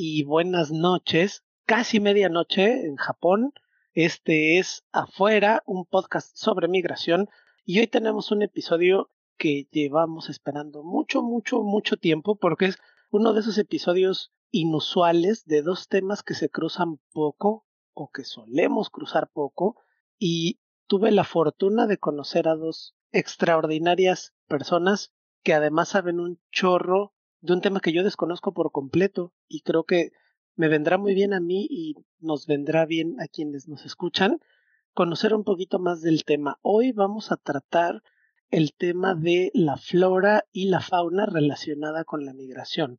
y buenas noches, casi medianoche en Japón. Este es Afuera, un podcast sobre migración y hoy tenemos un episodio que llevamos esperando mucho, mucho, mucho tiempo porque es uno de esos episodios inusuales de dos temas que se cruzan poco o que solemos cruzar poco y tuve la fortuna de conocer a dos extraordinarias personas que además saben un chorro de un tema que yo desconozco por completo y creo que me vendrá muy bien a mí y nos vendrá bien a quienes nos escuchan conocer un poquito más del tema. Hoy vamos a tratar el tema de la flora y la fauna relacionada con la migración.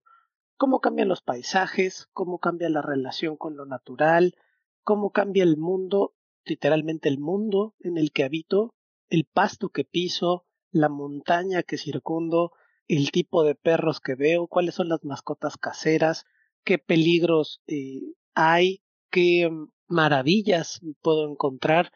Cómo cambian los paisajes, cómo cambia la relación con lo natural, cómo cambia el mundo, literalmente el mundo en el que habito, el pasto que piso, la montaña que circundo, el tipo de perros que veo, cuáles son las mascotas caseras, qué peligros eh, hay, qué mm, maravillas puedo encontrar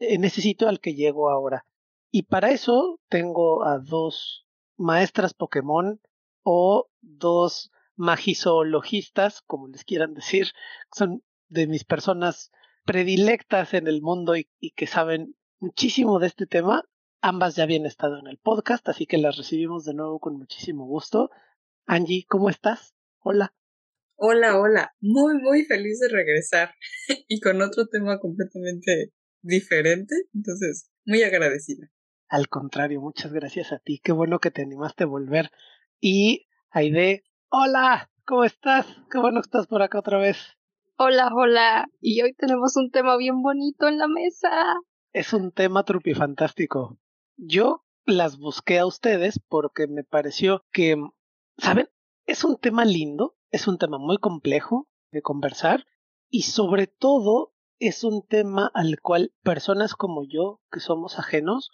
en ese sitio al que llego ahora. Y para eso tengo a dos maestras Pokémon o dos magizoologistas, como les quieran decir, son de mis personas predilectas en el mundo y que saben muchísimo de este tema Ambas ya habían estado en el podcast, así que las recibimos de nuevo con muchísimo gusto. Angie, ¿cómo estás? Hola. Hola, hola. Muy, muy feliz de regresar y con otro tema completamente diferente. Entonces, muy agradecida. Al contrario, muchas gracias a ti. Qué bueno que te animaste a volver. Y Aide, hola, ¿cómo estás? Qué bueno que estás por acá otra vez. Hola, hola. Y hoy tenemos un tema bien bonito en la mesa. Es un tema trupifantástico. Yo las busqué a ustedes porque me pareció que, ¿saben? Es un tema lindo, es un tema muy complejo de conversar y sobre todo es un tema al cual personas como yo, que somos ajenos,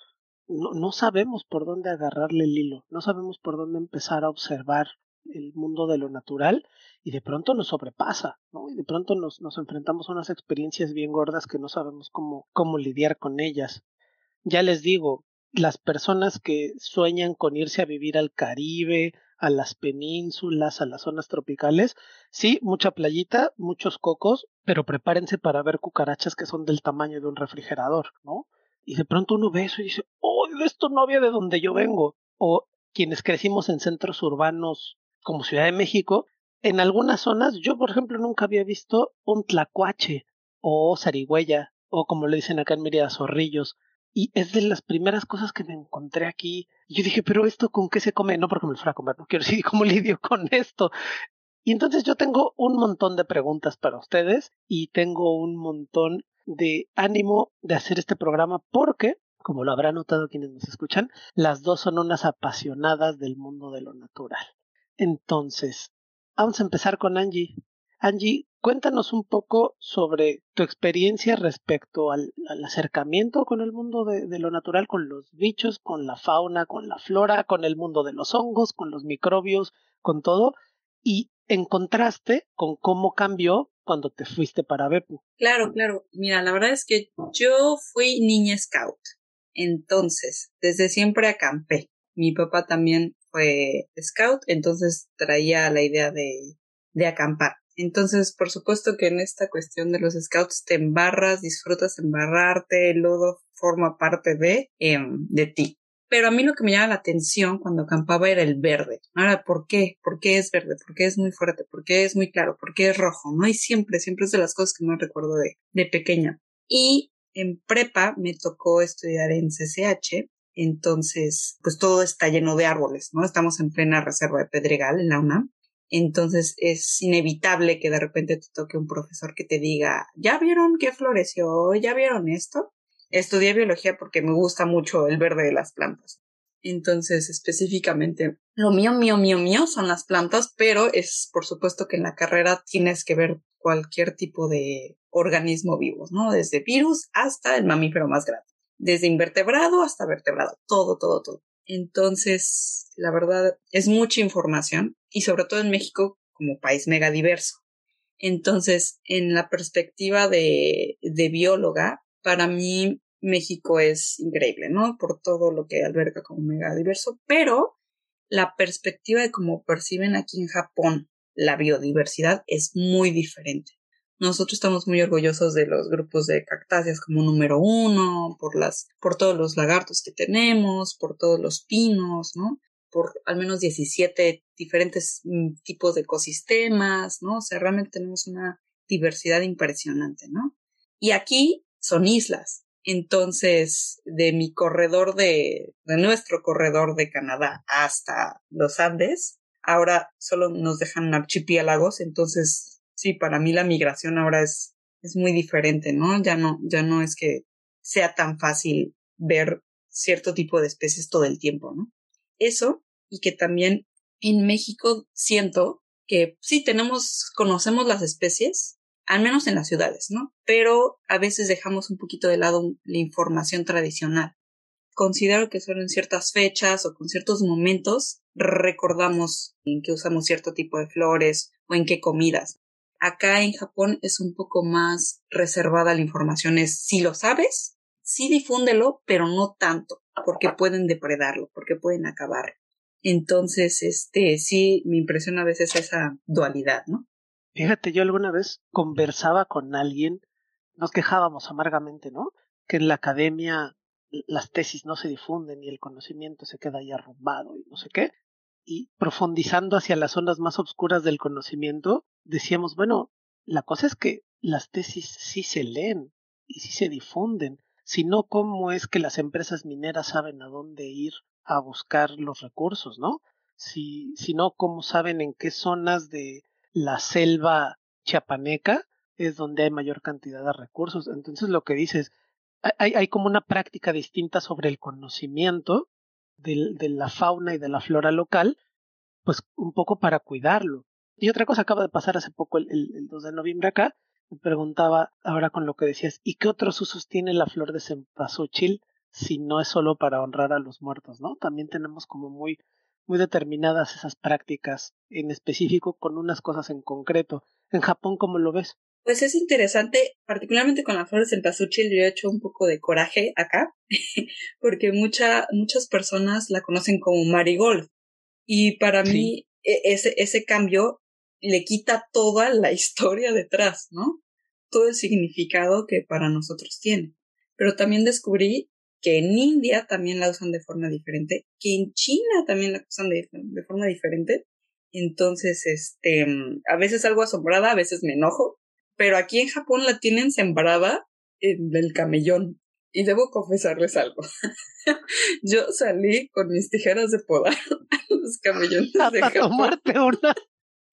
no, no, sabemos por dónde agarrarle el hilo, no sabemos por dónde empezar a observar el mundo de lo natural y de pronto nos sobrepasa, ¿no? Y de pronto nos, nos enfrentamos a unas experiencias bien gordas que no sabemos cómo, cómo lidiar con ellas. Ya les digo, las personas que sueñan con irse a vivir al Caribe, a las penínsulas, a las zonas tropicales, sí, mucha playita, muchos cocos, pero prepárense para ver cucarachas que son del tamaño de un refrigerador, ¿no? Y de pronto uno ve eso y dice, oh, esto no había de donde yo vengo. O quienes crecimos en centros urbanos como Ciudad de México, en algunas zonas, yo por ejemplo nunca había visto un tlacuache o zarigüeya, o como le dicen acá en Mérida, zorrillos. Y es de las primeras cosas que me encontré aquí. Y yo dije, pero esto con qué se come? No porque me lo fuera a comer, no quiero decir cómo lidio con esto. Y entonces yo tengo un montón de preguntas para ustedes y tengo un montón de ánimo de hacer este programa porque, como lo habrán notado quienes nos escuchan, las dos son unas apasionadas del mundo de lo natural. Entonces, vamos a empezar con Angie. Angie, cuéntanos un poco sobre tu experiencia respecto al, acercamiento con el mundo de, lo natural, con los bichos, con la fauna, con la flora, con el mundo de los hongos, con los microbios, con todo, y en contraste con cómo cambió cuando te fuiste para Bepu. Claro, claro. Mira, la verdad es que yo fui niña scout. Entonces, desde siempre acampé. Mi papá también fue scout, entonces traía la idea de, de acampar. Entonces, por supuesto que en esta cuestión de los scouts te embarras, disfrutas embarrarte, el lodo forma parte de, em, de ti. Pero a mí lo que me llama la atención cuando acampaba era el verde. Ahora, ¿por qué? ¿Por qué es verde? ¿Por qué es muy fuerte? ¿Por qué es muy claro? ¿Por qué es rojo? No, y siempre, siempre es de las cosas que más recuerdo de, de pequeña. Y en prepa me tocó estudiar en CCH, entonces, pues todo está lleno de árboles, ¿no? Estamos en plena reserva de Pedregal en la UNAM. Entonces es inevitable que de repente te toque un profesor que te diga, ¿ya vieron qué floreció? ¿Ya vieron esto? Estudié biología porque me gusta mucho el verde de las plantas. Entonces, específicamente, lo mío, mío, mío, mío son las plantas, pero es por supuesto que en la carrera tienes que ver cualquier tipo de organismo vivo, ¿no? Desde virus hasta el mamífero más grande. Desde invertebrado hasta vertebrado. Todo, todo, todo. Entonces, la verdad, es mucha información y sobre todo en México como país mega diverso. Entonces, en la perspectiva de, de bióloga, para mí México es increíble, ¿no? Por todo lo que alberga como mega diverso, pero la perspectiva de cómo perciben aquí en Japón la biodiversidad es muy diferente. Nosotros estamos muy orgullosos de los grupos de cactáceas como número uno, por las, por todos los lagartos que tenemos, por todos los pinos, ¿no? Por al menos 17 diferentes mm, tipos de ecosistemas, ¿no? O sea, realmente tenemos una diversidad impresionante, ¿no? Y aquí son islas. Entonces, de mi corredor de, de nuestro corredor de Canadá hasta los Andes, ahora solo nos dejan archipiélagos, entonces sí, para mí la migración ahora es, es muy diferente, ¿no? Ya no, ya no es que sea tan fácil ver cierto tipo de especies todo el tiempo, ¿no? Eso, y que también en México siento que sí tenemos, conocemos las especies, al menos en las ciudades, ¿no? Pero a veces dejamos un poquito de lado la información tradicional. Considero que solo en ciertas fechas o con ciertos momentos recordamos en qué usamos cierto tipo de flores o en qué comidas. Acá en Japón es un poco más reservada la información. Es si lo sabes, sí difúndelo, pero no tanto, porque pueden depredarlo, porque pueden acabar. Entonces, este, sí me impresiona a veces esa dualidad, ¿no? Fíjate, yo alguna vez conversaba con alguien, nos quejábamos amargamente, ¿no? Que en la academia las tesis no se difunden y el conocimiento se queda ahí arrumbado y no sé qué y profundizando hacia las zonas más oscuras del conocimiento, decíamos, bueno, la cosa es que las tesis sí se leen y sí se difunden, sino cómo es que las empresas mineras saben a dónde ir a buscar los recursos, ¿no? Si, si no, cómo saben en qué zonas de la selva chiapaneca es donde hay mayor cantidad de recursos. Entonces lo que dices, hay, hay como una práctica distinta sobre el conocimiento de, la fauna y de la flora local, pues un poco para cuidarlo. Y otra cosa acaba de pasar hace poco, el, el, 2 de noviembre acá, me preguntaba ahora con lo que decías, ¿y qué otros usos tiene la flor de cempasúchil si no es solo para honrar a los muertos, ¿no? También tenemos como muy, muy determinadas esas prácticas, en específico con unas cosas en concreto. En Japón, ¿cómo lo ves? Pues es interesante, particularmente con las flores en cempasúchil, yo he hecho un poco de coraje acá, porque mucha, muchas personas la conocen como marigold. Y para mí, e, ese, ese cambio le quita toda la historia detrás, ¿no? Todo el significado que para nosotros tiene. Pero también descubrí que en India también la usan de forma diferente, que en China también la usan de, de forma diferente. Entonces, este, a veces algo asombrada, a veces me enojo, pero aquí en Japón la tienen sembrada en el camellón. Y debo confesarles algo. Yo salí con mis tijeras de podar a los camellones de Japón. tomarte una.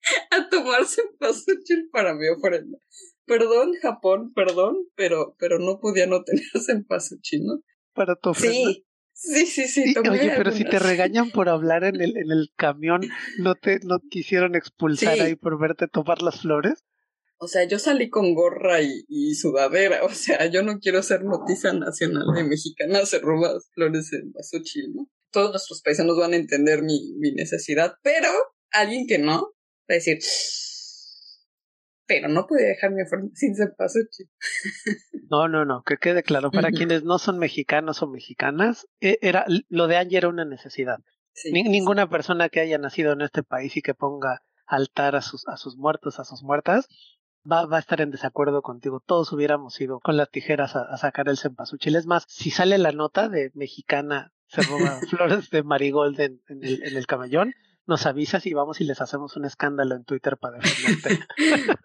A tomarse cempasúchil para mi ofrenda. Perdón, Japón, perdón, pero, pero no podía no tener cempasúchil, ¿no? Para tu ofrenda. Sí, sí, sí, sí. Tomé oye, pero si te regañan por hablar en el, en el camión, ¿no te no quisieron expulsar Sí. ahí por verte tomar las flores? O sea, yo salí con gorra y, y sudadera. O sea, yo no quiero ser noticia nacional de mexicana se roba flores en Basuchil, ¿no? Todos nuestros paisanos van a entender mi, mi necesidad, pero alguien que no decir, pero no puede dejar mi ofrenda sin cempasúchil. No, no, no, que quede claro. Para quienes no son mexicanos o mexicanas, e- era, lo de Angie era una necesidad. Sí, Ni- ninguna persona que haya nacido en este país y que ponga altar a sus, a sus muertos, a sus muertas, va, va a estar en desacuerdo contigo. Todos hubiéramos ido con las tijeras a, a sacar el cempasúchil. Es más, si sale la nota de mexicana se roba flores de marigold en, en el, en el camellón, nos avisas y vamos y les hacemos un escándalo en Twitter para defenderte.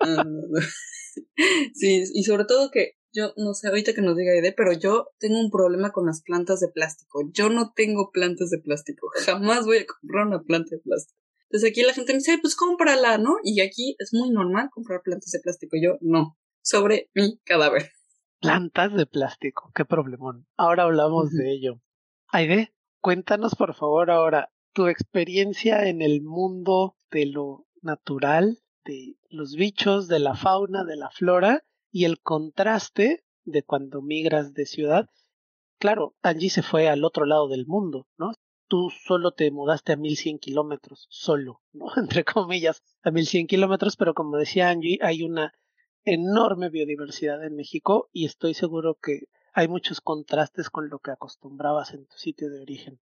Sí, y sobre todo que yo no sé ahorita que nos diga Ede, pero yo tengo un problema con las plantas de plástico. Yo no tengo plantas de plástico. Jamás voy a comprar una planta de plástico. Entonces aquí la gente me dice, "Ay, pues cómprala, ¿no? Y aquí es muy normal comprar plantas de plástico. Yo no. Sobre mi cadáver. Plantas de plástico, qué problemón. Ahora hablamos de ello. Aide, Cuéntanos por favor ahora tu experiencia en el mundo de lo natural, de los bichos, de la fauna, de la flora y el contraste de cuando migras de ciudad. Claro, Angie se fue al otro lado del mundo, ¿no? Tú solo te mudaste a 1100 kilómetros, solo, ¿no? Entre comillas, a 1100 kilómetros, pero como decía Angie, hay una enorme biodiversidad en México y estoy seguro que hay muchos contrastes con lo que acostumbrabas en tu sitio de origen.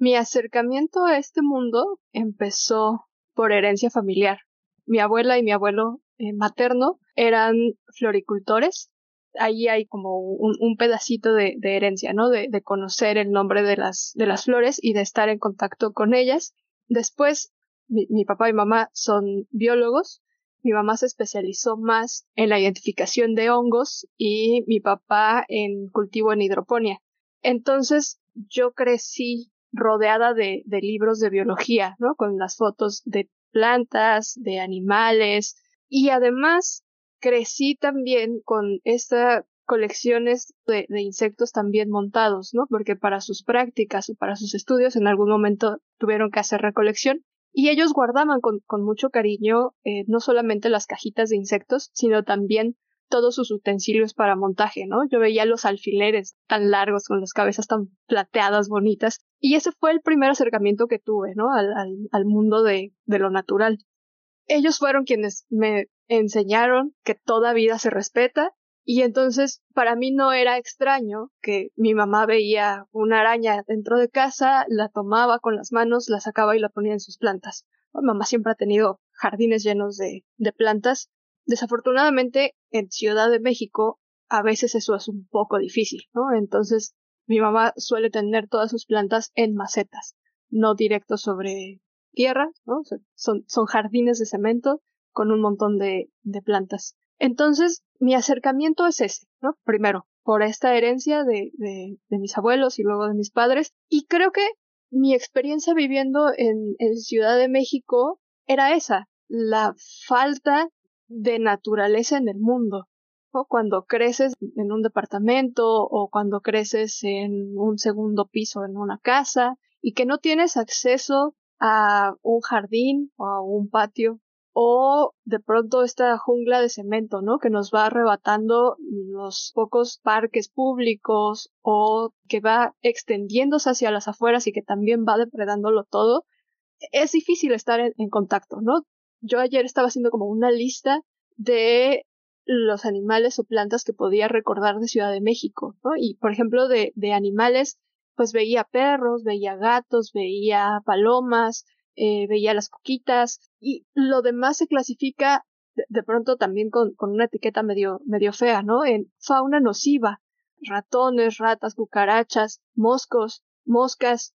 Mi acercamiento a este mundo empezó por herencia familiar. Mi abuela y mi abuelo eh, materno eran floricultores. Ahí hay como un, pedacito de, herencia, ¿no? De, conocer el nombre de las, de las flores y de estar en contacto con ellas. Después, mi papá y mamá son biólogos mi mamá se especializó más en la identificación de hongos y mi papá en cultivo en hidroponía. Entonces yo crecí rodeada de, libros de biología, ¿no? Con las fotos de plantas, de animales y además crecí también con estas colecciones de, de, insectos también montados, ¿no? Porque para sus prácticas o para sus estudios en algún momento tuvieron que hacer recolección y ellos guardaban con, con mucho cariño eh, no solamente las cajitas de insectos, sino también todos sus utensilios para montaje, ¿no? Yo veía los alfileres tan largos, con las cabezas tan plateadas, bonitas, y ese fue el primer acercamiento que tuve, ¿no? Al, al, mundo de, de lo natural. Ellos fueron quienes me enseñaron que toda vida se respeta y entonces para mí no era extraño que mi mamá veía una araña dentro de casa, la tomaba con las manos, la sacaba y la ponía en sus plantas. Mi mamá siempre ha tenido jardines llenos de, de plantas. Desafortunadamente en Ciudad de México a veces eso es un poco difícil, ¿no? Entonces mi mamá suele tener todas sus plantas en macetas, no directo sobre tierra, ¿no? Son, son jardines de cemento con un montón de, de plantas. Entonces, mi acercamiento es ese, ¿no? Primero, por esta herencia de, de, de, mis abuelos y luego de mis padres. Y creo que mi experiencia viviendo en, en Ciudad de México era esa, la falta de naturaleza en el mundo. ¿no? Cuando creces en un departamento o cuando creces en un segundo piso en una casa y que no tienes acceso a un jardín o a un patio o de pronto esta jungla de cemento, ¿no? Que nos va arrebatando los pocos parques públicos o que va extendiéndose hacia las afueras y que también va depredándolo todo. Es difícil estar en, contacto, ¿no? Yo ayer estaba haciendo como una lista de los animales o plantas que podía recordar de Ciudad de México, ¿no? Y por ejemplo de, de animales, pues veía perros, veía gatos, veía palomas, eh, veía las coquitas y lo demás se clasifica de, pronto también con, con, una etiqueta medio, medio fea, ¿no? En fauna nociva, ratones, ratas, cucarachas, moscos, moscas.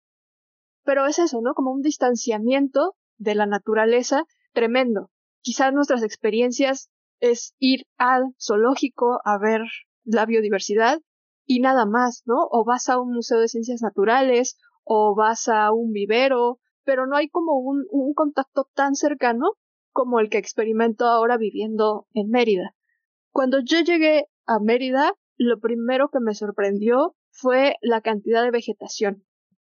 Pero es eso, ¿no? Como un distanciamiento de la naturaleza tremendo. Quizás nuestras experiencias es ir al zoológico a ver la biodiversidad y nada más, ¿no? O vas a un museo de ciencias naturales, o vas a un vivero, pero no hay como un, contacto tan cercano como el que experimento ahora viviendo en Mérida. Cuando yo llegué a Mérida, lo primero que me sorprendió fue la cantidad de vegetación.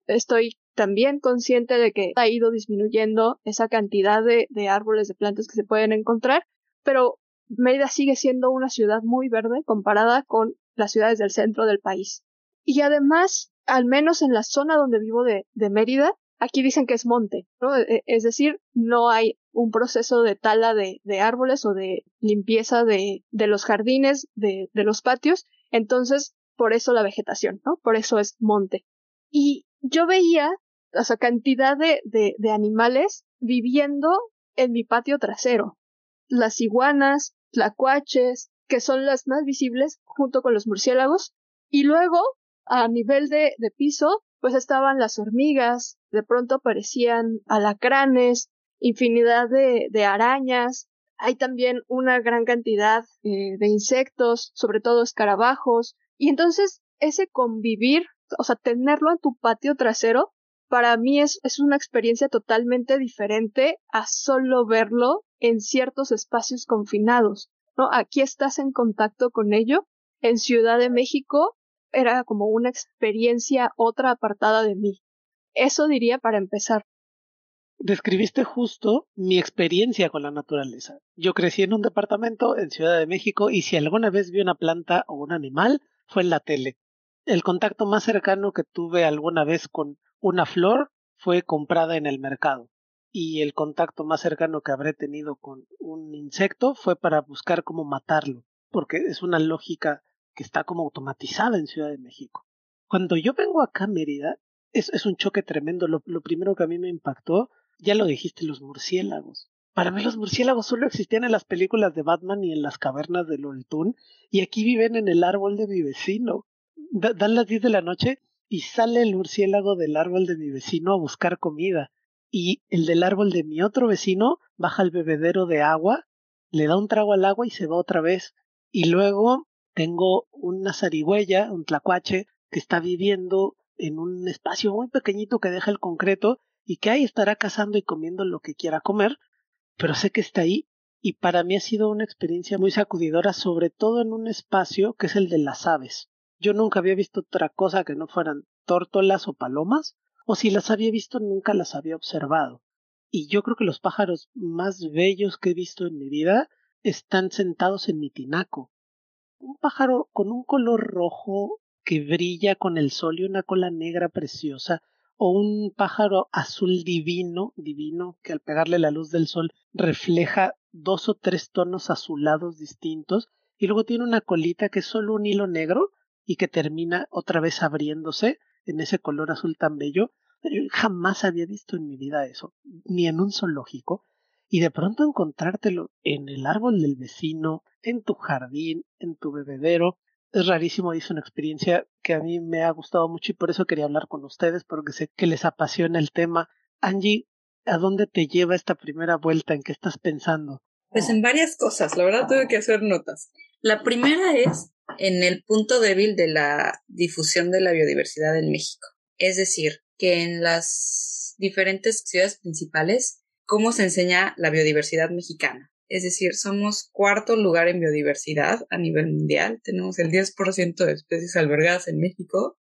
Estoy también consciente de que ha ido disminuyendo esa cantidad de, de, árboles, de plantas que se pueden encontrar, pero Mérida sigue siendo una ciudad muy verde comparada con las ciudades del centro del país. Y además, al menos en la zona donde vivo de, de Mérida, Aquí dicen que es monte, ¿no? E, e, es decir, no hay un proceso de tala de, de árboles o de limpieza de, de los jardines, de, de, los patios, entonces por eso la vegetación, ¿no? Por eso es monte. Y yo veía esa cantidad de, de, de animales viviendo en mi patio trasero. Las iguanas, tlacuaches, que son las más visibles junto con los murciélagos, y luego, a nivel de, de piso, pues estaban las hormigas, de pronto aparecían alacranes, infinidad de, de arañas, hay también una gran cantidad eh, de insectos, sobre todo escarabajos, y entonces ese convivir, o sea, tenerlo en tu patio trasero, para mí es, es una experiencia totalmente diferente a solo verlo en ciertos espacios confinados, ¿no? Aquí estás en contacto con ello. En Ciudad de México era como una experiencia otra apartada de mí. Eso diría para empezar. Describiste justo mi experiencia con la naturaleza. Yo crecí en un departamento en Ciudad de México y si alguna vez vi una planta o un animal fue en la tele. El contacto más cercano que tuve alguna vez con una flor fue comprada en el mercado y el contacto más cercano que habré tenido con un insecto fue para buscar cómo matarlo, porque es una lógica que está como automatizada en Ciudad de México. Cuando yo vengo acá a Mérida, es, es un choque tremendo. Lo, primero que a mí me impactó, ya lo dijiste, los murciélagos. Para mí los murciélagos solo existían en las películas de Batman y en las cavernas del Oltún, y aquí viven en el árbol de mi vecino. dan las 10 de la noche y sale el murciélago del árbol de mi vecino a buscar comida y el del árbol de mi otro vecino baja al bebedero de agua, le da un trago al agua y se va otra vez. Y luego tengo una zarigüeya, un tlacuache, que está viviendo en un espacio muy pequeñito que deja el concreto y que ahí estará cazando y comiendo lo que quiera comer, pero sé que está ahí y para mí ha sido una experiencia muy sacudidora, sobre todo en un espacio que es el de las aves. Yo nunca había visto otra cosa que no fueran tórtolas o palomas, o si las había visto nunca las había observado. Y yo creo que los pájaros más bellos que he visto en mi vida están sentados en mi tinaco. Un pájaro con un color rojo que brilla con el sol y una cola negra preciosa, o un pájaro azul divino, divino, que al pegarle la luz del sol refleja dos o tres tonos azulados distintos, y luego tiene una colita que es solo un hilo negro y que termina otra vez abriéndose en ese color azul tan bello. Yo jamás había visto en mi vida eso, ni en un zoológico, y de pronto encontrártelo en el árbol del vecino, en tu jardín, en tu bebedero, es rarísimo es una experiencia que a mí me ha gustado mucho y por eso quería hablar con ustedes, porque sé que les apasiona el tema. Angie, ¿a dónde te lleva esta primera vuelta? ¿En qué estás pensando? Pues en varias cosas, la verdad tuve que hacer notas. La primera es en el punto débil de la difusión de la biodiversidad en México. Es decir, que en las diferentes ciudades principales, cómo se enseña la biodiversidad mexicana. Es decir, somos cuarto lugar en biodiversidad a nivel mundial. Tenemos el 10% de especies albergadas en México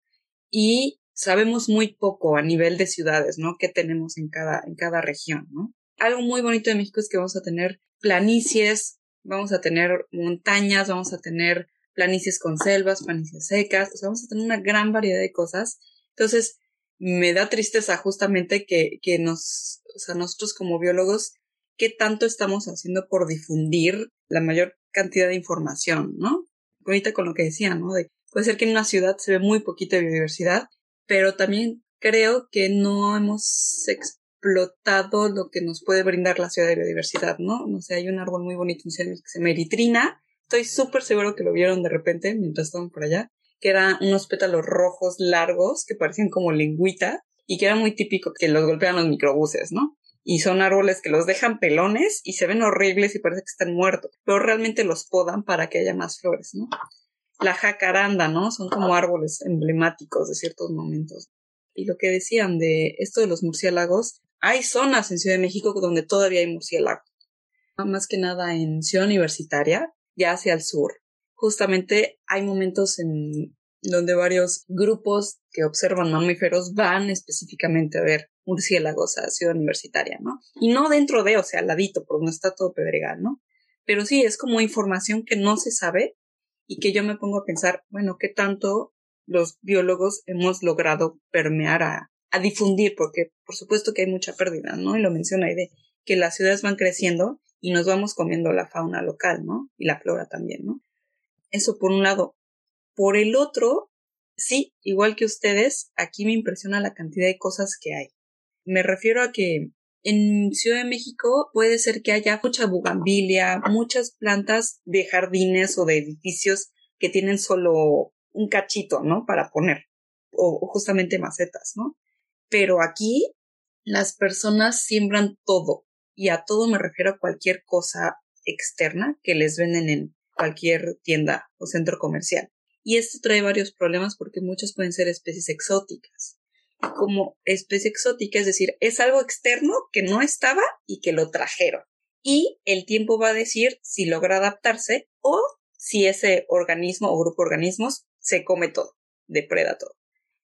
y sabemos muy poco a nivel de ciudades, ¿no? ¿Qué tenemos en cada, en cada región, ¿no? Algo muy bonito de México es que vamos a tener planicies, vamos a tener montañas, vamos a tener planicies con selvas, planicies secas, o sea, vamos a tener una gran variedad de cosas. Entonces, me da tristeza justamente que, que nos, o sea, nosotros como biólogos, qué tanto estamos haciendo por difundir la mayor cantidad de información, ¿no? Ahorita con lo que decía, ¿no? De, puede ser que en una ciudad se ve muy poquita biodiversidad, pero también creo que no hemos explotado lo que nos puede brindar la ciudad de biodiversidad, ¿no? No sé, hay un árbol muy bonito en que se llama eritrina, estoy súper seguro que lo vieron de repente mientras estaban por allá, que eran unos pétalos rojos largos que parecían como lengüita y que era muy típico que los golpean los microbuses, ¿no? Y son árboles que los dejan pelones y se ven horribles y parece que están muertos, pero realmente los podan para que haya más flores, ¿no? La jacaranda, ¿no? Son como árboles emblemáticos de ciertos momentos. Y lo que decían de esto de los murciélagos, hay zonas en Ciudad de México donde todavía hay murciélagos. Más que nada en Ciudad Universitaria, ya hacia el sur. Justamente hay momentos en donde varios grupos que observan mamíferos van específicamente a ver murciélagos a Ciudad Universitaria, ¿no? Y no dentro de, o sea, al ladito, porque no está todo pedregal, ¿no? Pero sí, es como información que no se sabe y que yo me pongo a pensar, bueno, ¿qué tanto los biólogos hemos logrado permear a, a difundir? Porque por supuesto que hay mucha pérdida, ¿no? Y lo menciona ahí de que las ciudades van creciendo y nos vamos comiendo la fauna local, ¿no? Y la flora también, ¿no? Eso por un lado. Por el otro, sí, igual que ustedes, aquí me impresiona la cantidad de cosas que hay. Me refiero a que en Ciudad de México puede ser que haya mucha bugambilia, muchas plantas de jardines o de edificios que tienen solo un cachito, ¿no? Para poner, o, justamente macetas, ¿no? Pero aquí las personas siembran todo, y a todo me refiero a cualquier cosa externa que les venden en cualquier tienda o centro comercial. Y esto trae varios problemas porque muchas pueden ser especies exóticas. Como especie exótica, es decir, es algo externo que no estaba y que lo trajeron. Y el tiempo va a decir si logra adaptarse o si ese organismo o grupo de organismos se come todo. depreda todo.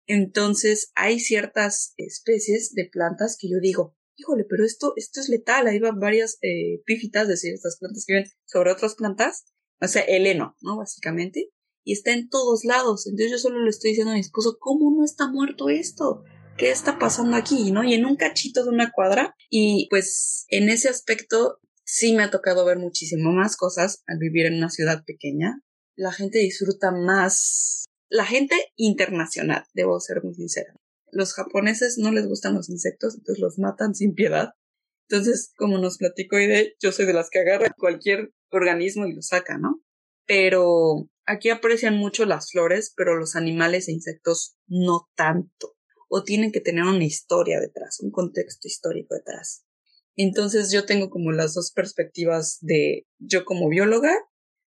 Entonces hay ciertas especies de plantas que yo digo, híjole, pero esto, esto es letal. Ahí van varias eh, pífitas, es decir, estas plantas que viven sobre otras plantas, o sea, el heno, ¿no? Básicamente. Y está en todos lados. Entonces yo solo le estoy diciendo a mi esposo, ¿cómo no está muerto esto? ¿Qué está pasando aquí? ¿No? Y en un cachito de una cuadra. Y pues en ese aspecto sí me ha tocado ver muchísimo más cosas al vivir en una ciudad pequeña. La gente disfruta más. La gente internacional, debo ser muy sincera los japoneses no les gustan los insectos, entonces los matan sin piedad. Entonces, como nos platicó Ide, yo soy de las que agarra cualquier organismo y lo saca, ¿no? Pero aquí aprecian mucho las flores, pero los animales e insectos no tanto. O tienen que tener una historia detrás, un contexto histórico detrás. Entonces yo tengo como las dos perspectivas de yo como bióloga,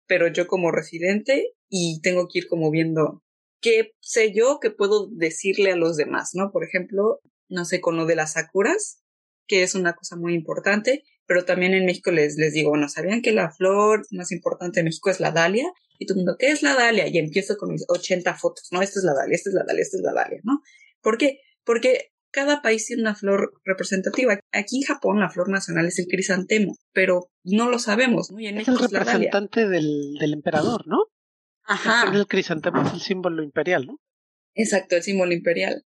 pero yo como residente y tengo que ir como viendo qué sé yo que puedo decirle a los demás, ¿no? Por ejemplo, no sé, con lo de las sakuras, que es una cosa muy importante, pero también en México les, les digo, bueno, ¿sabían que la flor más importante de México es la dalia? Y todo el mundo, ¿qué es la dalia? Y empiezo con mis 80 fotos, ¿no? Esta es la dalia, esta es la dalia, esta es la dalia, ¿no? ¿Por qué? Porque cada país tiene una flor representativa. Aquí en Japón la flor nacional es el crisantemo, pero no lo sabemos, ¿no? Y en es el representante del, del emperador, ¿no? Ajá. El crisantemo es el símbolo imperial, ¿no? Exacto, el símbolo imperial.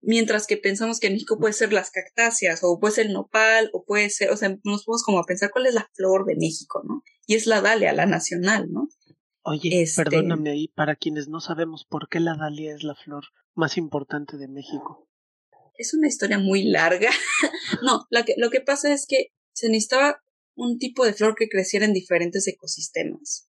Mientras que pensamos que en México puede ser las cactáceas, o puede ser el nopal, o puede ser, o sea, nos podemos como a pensar cuál es la flor de México, ¿no? Y es la dalia, la nacional, ¿no? Oye, este perdóname ahí, para quienes no sabemos por qué la dalia es la flor más importante de México. Es una historia muy larga. no, lo que, lo que pasa es que se necesitaba un tipo de flor que creciera en diferentes ecosistemas.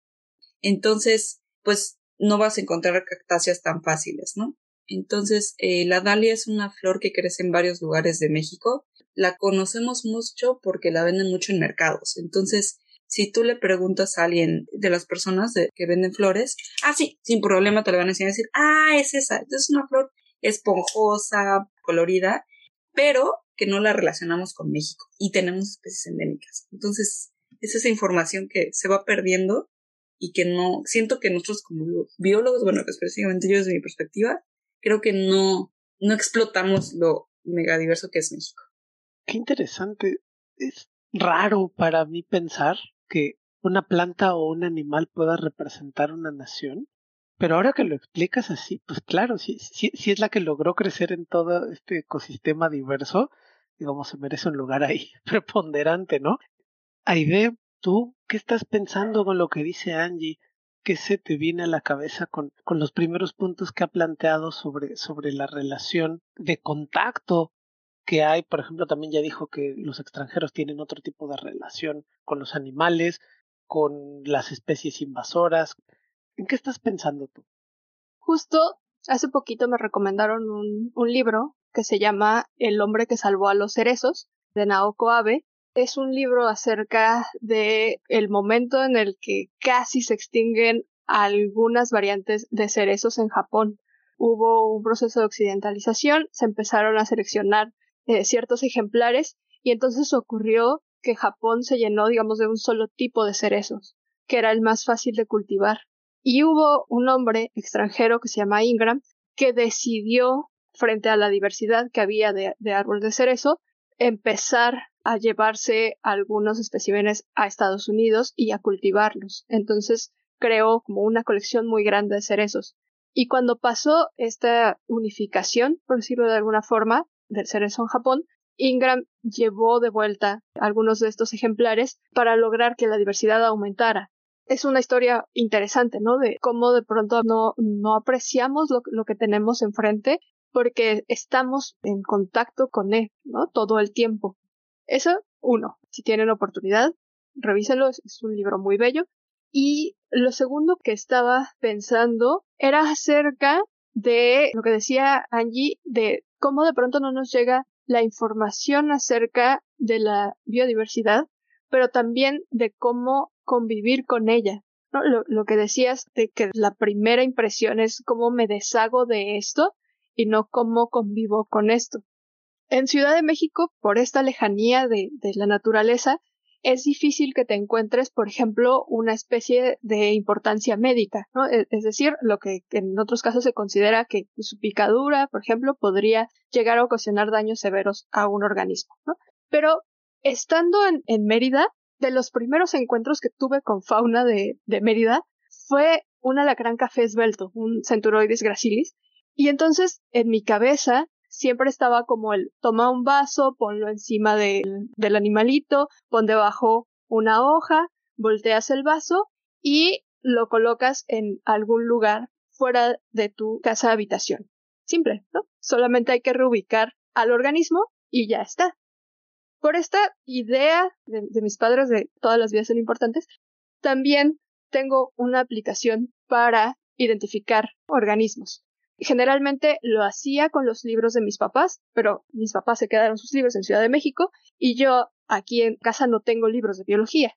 Entonces, pues no vas a encontrar cactáceas tan fáciles, ¿no? Entonces, eh, la dalia es una flor que crece en varios lugares de México. La conocemos mucho porque la venden mucho en mercados. Entonces, si tú le preguntas a alguien de las personas que venden flores, ah, sí, sin problema te lo van a enseñar a decir, ah, es esa. Es una flor esponjosa, colorida, pero que no la relacionamos con México y tenemos especies endémicas. Entonces, es esa información que se va perdiendo y que no, siento que nosotros como biólogos, bueno, específicamente yo desde mi perspectiva, creo que no, no explotamos lo megadiverso que es México. Qué interesante. Es raro para mí pensar que una planta o un animal pueda representar una nación. Pero ahora que lo explicas así, pues claro, si, si, si es la que logró crecer en todo este ecosistema diverso, digamos, se merece un lugar ahí preponderante, ¿no? Aide, ¿Tú qué estás pensando con lo que dice Angie? ¿Qué se te viene a la cabeza con, con los primeros puntos que ha planteado sobre, sobre la relación de contacto que hay? Por ejemplo, también ya dijo que los extranjeros tienen otro tipo de relación con los animales, con las especies invasoras. ¿En qué estás pensando tú? Justo hace poquito me recomendaron un, un libro que se llama El hombre que salvó a los cerezos, de Naoko Abe, es un libro acerca de el momento en el que casi se extinguen algunas variantes de cerezos en Japón. Hubo un proceso de occidentalización, se empezaron a seleccionar eh, ciertos ejemplares y entonces ocurrió que Japón se llenó, digamos, de un solo tipo de cerezos, que era el más fácil de cultivar. Y hubo un hombre extranjero que se llama Ingram que decidió, frente a la diversidad que había de, de árbol de cerezo, empezar a llevarse algunos especímenes a Estados Unidos y a cultivarlos. Entonces creó como una colección muy grande de cerezos. Y cuando pasó esta unificación, por decirlo de alguna forma, del cerezo en Japón, Ingram llevó de vuelta algunos de estos ejemplares para lograr que la diversidad aumentara. Es una historia interesante, ¿no? De cómo de pronto no, no apreciamos lo, lo que tenemos enfrente porque estamos en contacto con él, ¿no? Todo el tiempo. Eso, uno, si tienen oportunidad, revísenlo, es un libro muy bello. Y lo segundo que estaba pensando era acerca de lo que decía Angie, de cómo de pronto no nos llega la información acerca de la biodiversidad, pero también de cómo convivir con ella. ¿no? Lo, lo que decías de que la primera impresión es cómo me deshago de esto y no cómo convivo con esto. En Ciudad de México, por esta lejanía de, la naturaleza, es difícil que te encuentres, por ejemplo, una especie de importancia médica, ¿no? E, es decir, lo que en otros casos se considera que su picadura, por ejemplo, podría llegar a ocasionar daños severos a un organismo, ¿no? Pero estando en, en Mérida, de los primeros encuentros que tuve con fauna de, de Mérida, fue un alacrán café esbelto, un Centuroides gracilis, y entonces en mi cabeza siempre estaba como el toma un vaso, ponlo encima del, animalito, pon debajo una hoja, volteas el vaso y lo colocas en algún lugar fuera de tu casa habitación. Simple, ¿no? Solamente hay que reubicar al organismo y ya está. Por esta idea de, de mis padres de todas las vidas son importantes, también tengo una aplicación para identificar organismos. Generalmente lo hacía con los libros de mis papás, pero mis papás se quedaron sus libros en Ciudad de México y yo aquí en casa no tengo libros de biología.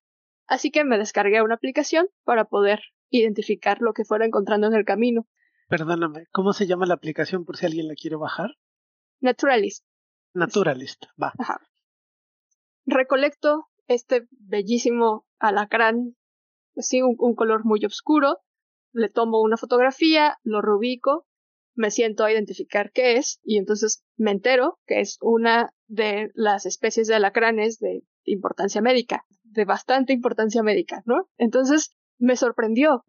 Así que me descargué una aplicación para poder identificar lo que fuera encontrando en el camino. Perdóname, ¿cómo se llama la aplicación por si alguien la quiere bajar? Naturalist. Naturalist, va. Ajá. Recolecto este bellísimo alacrán, así un, un color muy oscuro, le tomo una fotografía, lo rubico me siento a identificar qué es y entonces me entero que es una de las especies de alacranes de importancia médica, de bastante importancia médica, ¿no? Entonces me sorprendió.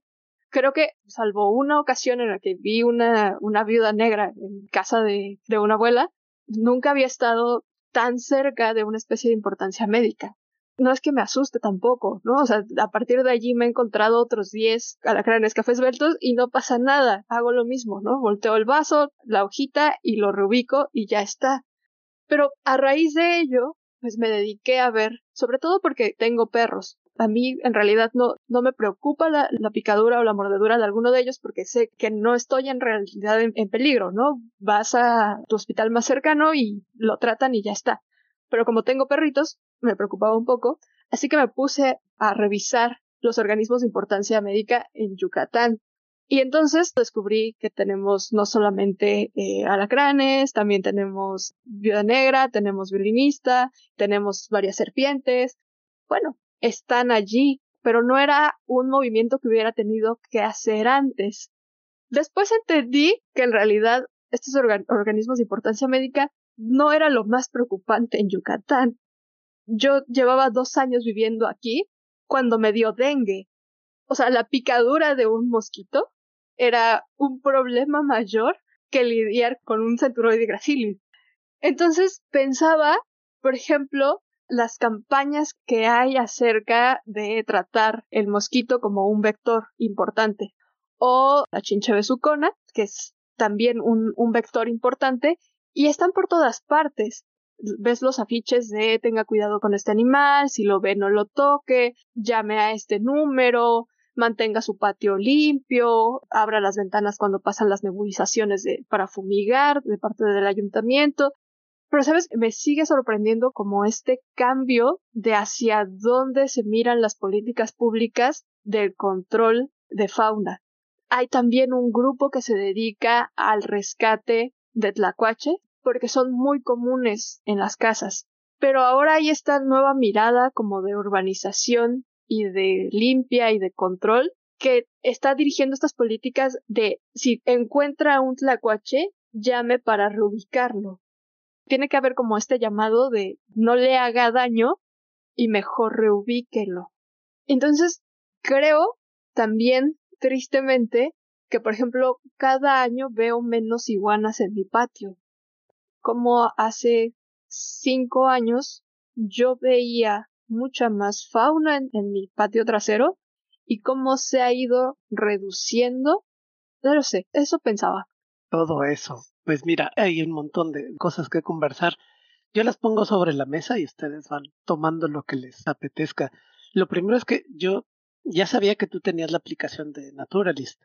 Creo que, salvo una ocasión en la que vi una, una viuda negra en casa de, de una abuela, nunca había estado tan cerca de una especie de importancia médica no es que me asuste tampoco, ¿no? O sea, a partir de allí me he encontrado otros 10 alacranes cafés beltos y no pasa nada, hago lo mismo, ¿no? Volteo el vaso, la hojita y lo reubico y ya está. Pero a raíz de ello, pues me dediqué a ver, sobre todo porque tengo perros. A mí en realidad no, no me preocupa la, picadura o la mordedura de alguno de ellos porque sé que no estoy en realidad en, en peligro, ¿no? Vas a tu hospital más cercano y lo tratan y ya está. Pero como tengo perritos, me preocupaba un poco, así que me puse a revisar los organismos de importancia médica en Yucatán. Y entonces descubrí que tenemos no solamente eh, alacranes, también tenemos viuda negra, tenemos violinista, tenemos varias serpientes. Bueno, están allí, pero no era un movimiento que hubiera tenido que hacer antes. Después entendí que en realidad estos organismos de importancia médica no era lo más preocupante en Yucatán. Yo llevaba dos años viviendo aquí cuando me dio dengue. O sea, la picadura de un mosquito era un problema mayor que lidiar con un centuroide gracilis. Entonces pensaba, por ejemplo, las campañas que hay acerca de tratar el mosquito como un vector importante, o la chinche besucona, que es también un, un vector importante y están por todas partes. Ves los afiches de tenga cuidado con este animal, si lo ve no lo toque, llame a este número, mantenga su patio limpio, abra las ventanas cuando pasan las nebulizaciones de, para fumigar de parte del ayuntamiento. Pero, ¿sabes? Me sigue sorprendiendo como este cambio de hacia dónde se miran las políticas públicas del control de fauna. Hay también un grupo que se dedica al rescate de tlacuache, porque son muy comunes en las casas. Pero ahora hay esta nueva mirada como de urbanización y de limpia y de control que está dirigiendo estas políticas de si encuentra un tlacuache, llame para reubicarlo. Tiene que haber como este llamado de no le haga daño y mejor reubíquelo. Entonces, creo también, tristemente, que por ejemplo, cada año veo menos iguanas en mi patio como hace cinco años yo veía mucha más fauna en, mi patio trasero y cómo se ha ido reduciendo. No lo sé, eso pensaba. Todo eso. Pues mira, hay un montón de cosas que conversar. Yo las pongo sobre la mesa y ustedes van tomando lo que les apetezca. Lo primero es que yo ya sabía que tú tenías la aplicación de Naturalist.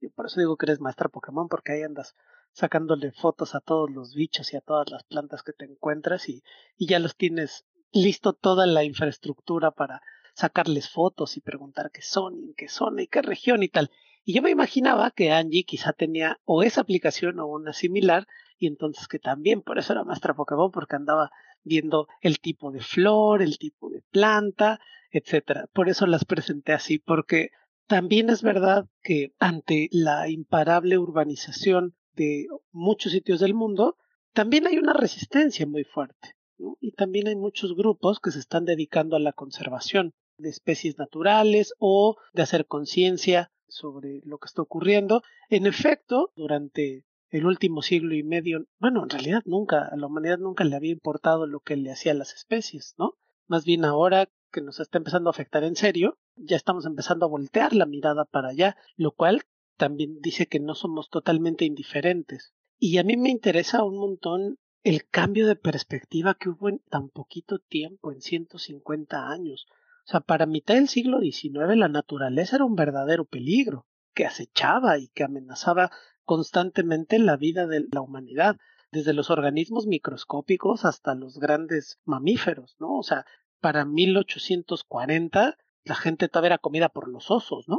Y por eso digo que eres maestra Pokémon, porque ahí andas sacándole fotos a todos los bichos y a todas las plantas que te encuentras y, y ya los tienes listo toda la infraestructura para sacarles fotos y preguntar qué son y en qué zona y qué región y tal. Y yo me imaginaba que Angie quizá tenía o esa aplicación o una similar y entonces que también por eso era maestra Pokémon porque andaba viendo el tipo de flor, el tipo de planta, etcétera. Por eso las presenté así, porque también es verdad que ante la imparable urbanización de muchos sitios del mundo, también hay una resistencia muy fuerte. Y también hay muchos grupos que se están dedicando a la conservación de especies naturales o de hacer conciencia sobre lo que está ocurriendo. En efecto, durante el último siglo y medio, bueno, en realidad nunca, a la humanidad nunca le había importado lo que le hacía a las especies, ¿no? Más bien ahora que nos está empezando a afectar en serio, ya estamos empezando a voltear la mirada para allá, lo cual también dice que no somos totalmente indiferentes. Y a mí me interesa un montón el cambio de perspectiva que hubo en tan poquito tiempo, en 150 años. O sea, para mitad del siglo XIX la naturaleza era un verdadero peligro, que acechaba y que amenazaba constantemente la vida de la humanidad, desde los organismos microscópicos hasta los grandes mamíferos, ¿no? O sea, para 1840 la gente todavía era comida por los osos, ¿no?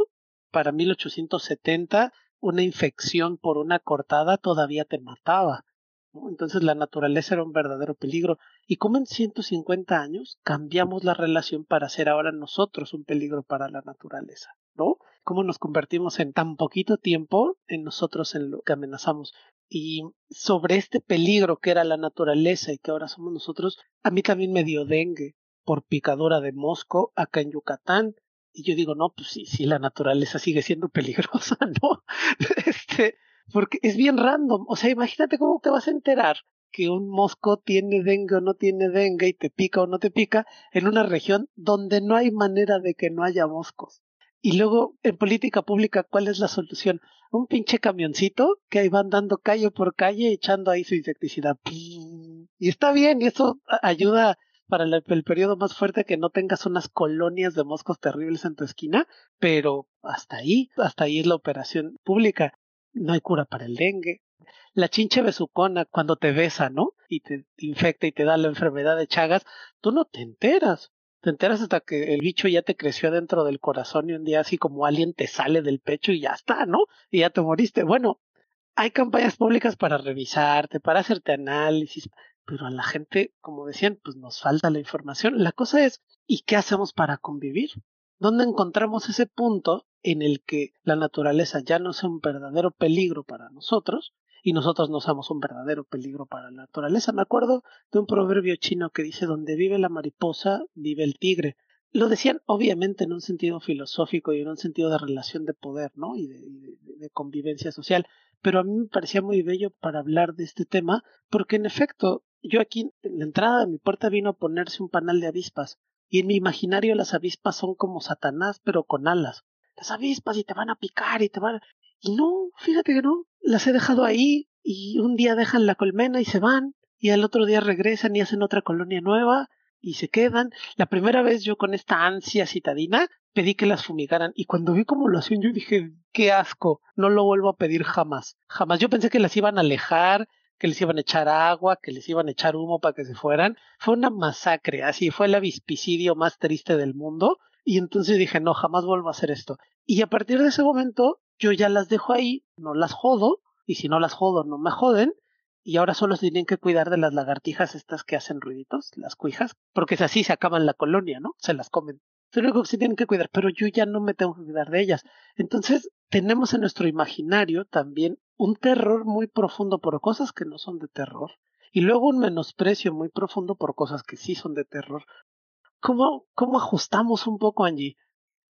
Para 1870 una infección por una cortada todavía te mataba. Entonces la naturaleza era un verdadero peligro. Y como en 150 años cambiamos la relación para ser ahora nosotros un peligro para la naturaleza, ¿no? Cómo nos convertimos en tan poquito tiempo en nosotros en lo que amenazamos. Y sobre este peligro que era la naturaleza y que ahora somos nosotros, a mí también me dio dengue por picadura de mosco acá en Yucatán. Y yo digo, no, pues sí, sí, la naturaleza sigue siendo peligrosa, ¿no? Este, porque es bien random. O sea, imagínate cómo te vas a enterar que un mosco tiene dengue o no tiene dengue y te pica o no te pica en una región donde no hay manera de que no haya moscos. Y luego, en política pública, ¿cuál es la solución? Un pinche camioncito que ahí van dando calle por calle echando ahí su insecticida. Y está bien, y eso ayuda para el, periodo más fuerte que no tengas unas colonias de moscos terribles en tu esquina, pero hasta ahí, hasta ahí es la operación pública no hay cura para el dengue. La chinche besucona, cuando te besa, ¿no? Y te infecta y te da la enfermedad de Chagas, tú no te enteras. Te enteras hasta que el bicho ya te creció dentro del corazón y un día así como alguien te sale del pecho y ya está, ¿no? Y ya te moriste. Bueno, hay campañas públicas para revisarte, para hacerte análisis, pero a la gente, como decían, pues nos falta la información. La cosa es, ¿y qué hacemos para convivir? ¿Dónde encontramos ese punto en el que la naturaleza ya no sea un verdadero peligro para nosotros y nosotros no somos un verdadero peligro para la naturaleza. Me acuerdo de un proverbio chino que dice donde vive la mariposa, vive el tigre. Lo decían obviamente en un sentido filosófico y en un sentido de relación de poder, ¿no? Y de, de convivencia social. Pero a mí me parecía muy bello para hablar de este tema, porque en efecto, yo aquí en la entrada de mi puerta vino a ponerse un panal de avispas. Y en mi imaginario las avispas son como Satanás, pero con alas las avispas y te van a picar y te van... Y no, fíjate que no, las he dejado ahí y un día dejan la colmena y se van y al otro día regresan y hacen otra colonia nueva y se quedan. La primera vez yo con esta ansia citadina pedí que las fumigaran y cuando vi cómo lo hacían yo dije, qué asco, no lo vuelvo a pedir jamás, jamás. Yo pensé que las iban a alejar, que les iban a echar agua, que les iban a echar humo para que se fueran. Fue una masacre, así fue el avispicidio más triste del mundo y entonces dije, no, jamás vuelvo a hacer esto. Y a partir de ese momento, yo ya las dejo ahí, no las jodo, y si no las jodo, no me joden. Y ahora solo se tienen que cuidar de las lagartijas estas que hacen ruiditos, las cuijas, porque es así se acaban la colonia, ¿no? Se las comen. Único que se tienen que cuidar, pero yo ya no me tengo que cuidar de ellas. Entonces, tenemos en nuestro imaginario también un terror muy profundo por cosas que no son de terror, y luego un menosprecio muy profundo por cosas que sí son de terror, ¿Cómo, cómo ajustamos un poco, Angie?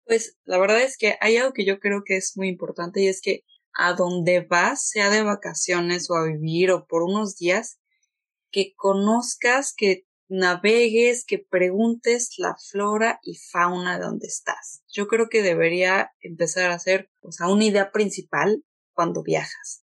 Pues la verdad es que hay algo que yo creo que es muy importante y es que a donde vas, sea de vacaciones o a vivir o por unos días, que conozcas, que navegues, que preguntes la flora y fauna de donde estás. Yo creo que debería empezar a ser, o sea, una idea principal cuando viajas.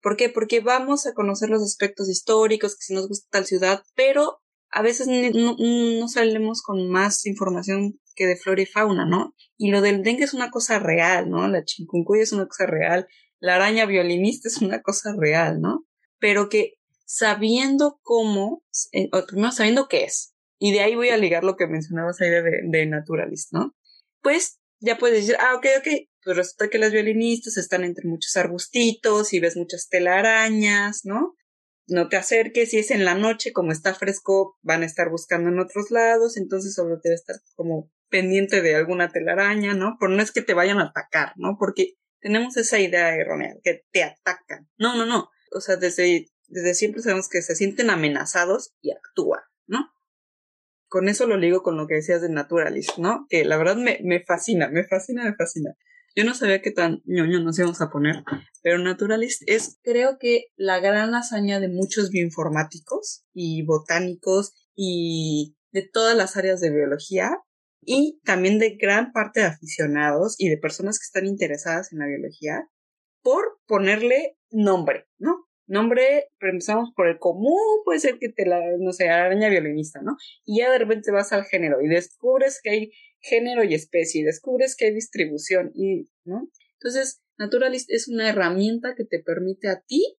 ¿Por qué? Porque vamos a conocer los aspectos históricos, que si nos gusta tal ciudad, pero a veces no, no salimos con más información que de flora y fauna, ¿no? Y lo del dengue es una cosa real, ¿no? La chikungunya es una cosa real, la araña violinista es una cosa real, ¿no? Pero que sabiendo cómo, eh, o primero sabiendo qué es, y de ahí voy a ligar lo que mencionabas ahí de, de naturalist, ¿no? Pues ya puedes decir, ah, ok, ok, pues resulta que las violinistas están entre muchos arbustitos y ves muchas telarañas, ¿no? no te acerques, si es en la noche, como está fresco, van a estar buscando en otros lados, entonces solo te debe estar como pendiente de alguna telaraña, ¿no? Pero no es que te vayan a atacar, ¿no? Porque tenemos esa idea errónea, que te atacan. No, no, no. O sea, desde, desde siempre sabemos que se sienten amenazados y actúan, ¿no? Con eso lo ligo con lo que decías de Naturalist, ¿no? Que la verdad me, me fascina, me fascina, me fascina. Yo no sabía qué tan ñoño nos íbamos a poner, pero Naturalist es, creo que, la gran hazaña de muchos bioinformáticos y botánicos y de todas las áreas de biología y también de gran parte de aficionados y de personas que están interesadas en la biología por ponerle nombre, ¿no? Nombre, empezamos por el común, puede ser que te la, no sé, araña violinista, ¿no? Y ya de repente vas al género y descubres que hay género y especie, y descubres que hay distribución y, ¿no? Entonces, Naturalist es una herramienta que te permite a ti,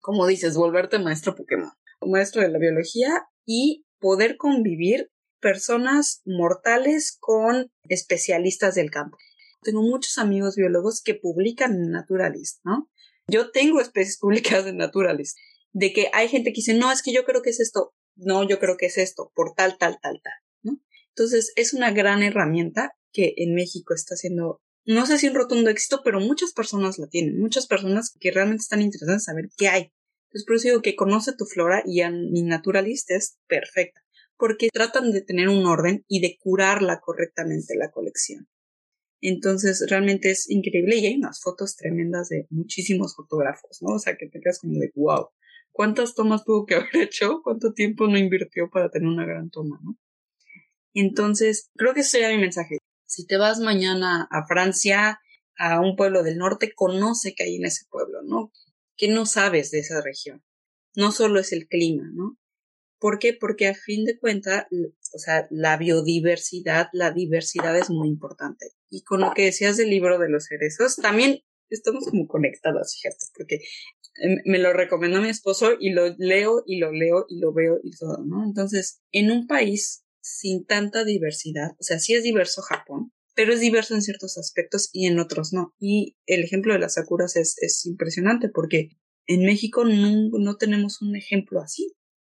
como dices, volverte maestro Pokémon, maestro de la biología y poder convivir personas mortales con especialistas del campo. Tengo muchos amigos biólogos que publican en Naturalist, ¿no? Yo tengo especies publicadas en Naturalist, de que hay gente que dice, no, es que yo creo que es esto, no, yo creo que es esto, por tal, tal, tal, tal, ¿no? Entonces, es una gran herramienta que en México está haciendo, no sé si un rotundo éxito, pero muchas personas la tienen, muchas personas que realmente están interesadas en saber qué hay. Entonces, por eso digo que conoce tu flora y mi Naturalist es perfecta porque tratan de tener un orden y de curarla correctamente la colección. Entonces, realmente es increíble y hay unas fotos tremendas de muchísimos fotógrafos, ¿no? O sea, que te quedas como de wow. ¿Cuántas tomas tuvo que haber hecho? ¿Cuánto tiempo no invirtió para tener una gran toma, no? Entonces, creo que ese sería mi mensaje. Si te vas mañana a Francia, a un pueblo del norte, conoce que hay en ese pueblo, ¿no? ¿Qué no sabes de esa región? No solo es el clima, ¿no? ¿Por qué? Porque a fin de cuentas, o sea, la biodiversidad, la diversidad es muy importante. Y con lo que decías del libro de los cerezos, también estamos como conectadas, fíjate, porque em, me lo recomendó mi esposo y lo leo y lo leo y lo veo y todo, ¿no? Entonces, en un país sin tanta diversidad, o sea, sí es diverso Japón, pero es diverso en ciertos aspectos y en otros no. Y el ejemplo de las sakuras es, es impresionante porque en México no tenemos un ejemplo así.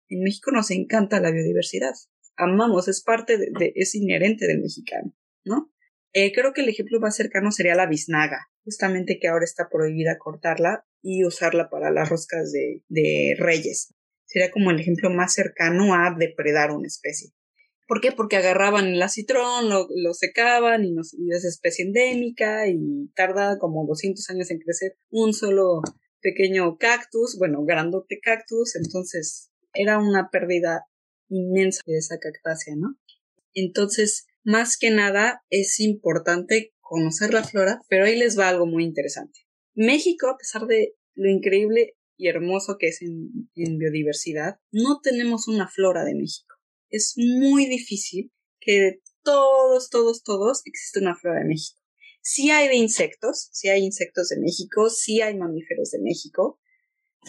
En México nos encanta la biodiversidad. Amamos, es parte de, es inherente del mexicano, ¿no? Eh, creo que el ejemplo más cercano sería la biznaga, justamente que ahora está prohibida cortarla y usarla para las roscas de, de reyes. Sería como el ejemplo más cercano a depredar una especie. ¿Por qué? Porque agarraban el acitrón, lo, lo secaban y, nos, es especie endémica y tarda como 200 años en crecer un solo pequeño cactus, bueno, grandote cactus, entonces era una pérdida inmensa de esa cactácea, ¿no? Entonces, más que nada, es importante conocer la flora, pero ahí les va algo muy interesante. México, a pesar de lo increíble y hermoso que es en, biodiversidad, no tenemos una flora de México. Es muy difícil que de todos, todos, todos exista una flora de México. Sí hay de insectos, sí hay insectos de México, sí hay mamíferos de México,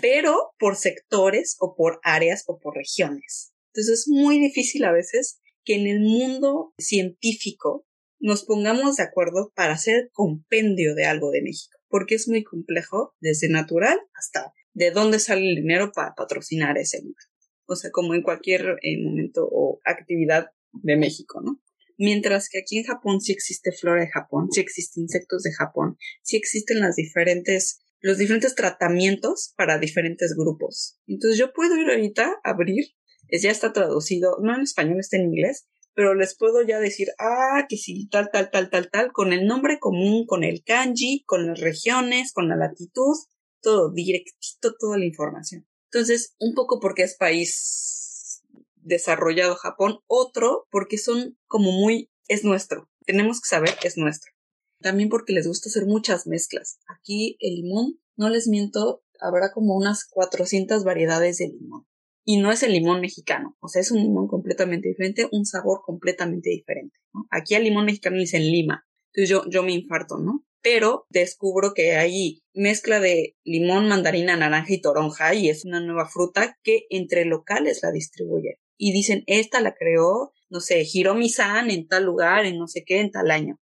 pero por sectores o por áreas o por regiones. Entonces es muy difícil a veces que en el mundo científico nos pongamos de acuerdo para hacer compendio de algo de México, porque es muy complejo desde natural hasta de dónde sale el dinero para patrocinar ese libro. O sea, como en cualquier eh, momento o actividad de México, ¿no? Mientras que aquí en Japón sí existe flora de Japón, sí existen insectos de Japón, sí existen las diferentes los diferentes tratamientos para diferentes grupos. Entonces yo puedo ir ahorita a abrir, es, ya está traducido, no en español, está en inglés, pero les puedo ya decir, ah, que sí, tal, tal, tal, tal, tal, con el nombre común, con el kanji, con las regiones, con la latitud, todo, directito, toda la información. Entonces, un poco porque es país desarrollado Japón, otro porque son como muy, es nuestro, tenemos que saber, es nuestro también porque les gusta hacer muchas mezclas. Aquí el limón, no les miento, habrá como unas 400 variedades de limón. Y no es el limón mexicano, o sea, es un limón completamente diferente, un sabor completamente diferente. Aquí al limón mexicano le dicen lima, entonces yo, yo me infarto, ¿no? Pero descubro que hay mezcla de limón, mandarina, naranja y toronja y es una nueva fruta que entre locales la distribuyen. Y dicen, esta la creó, no sé, Hiromi-san en tal lugar, en no sé qué, en tal año.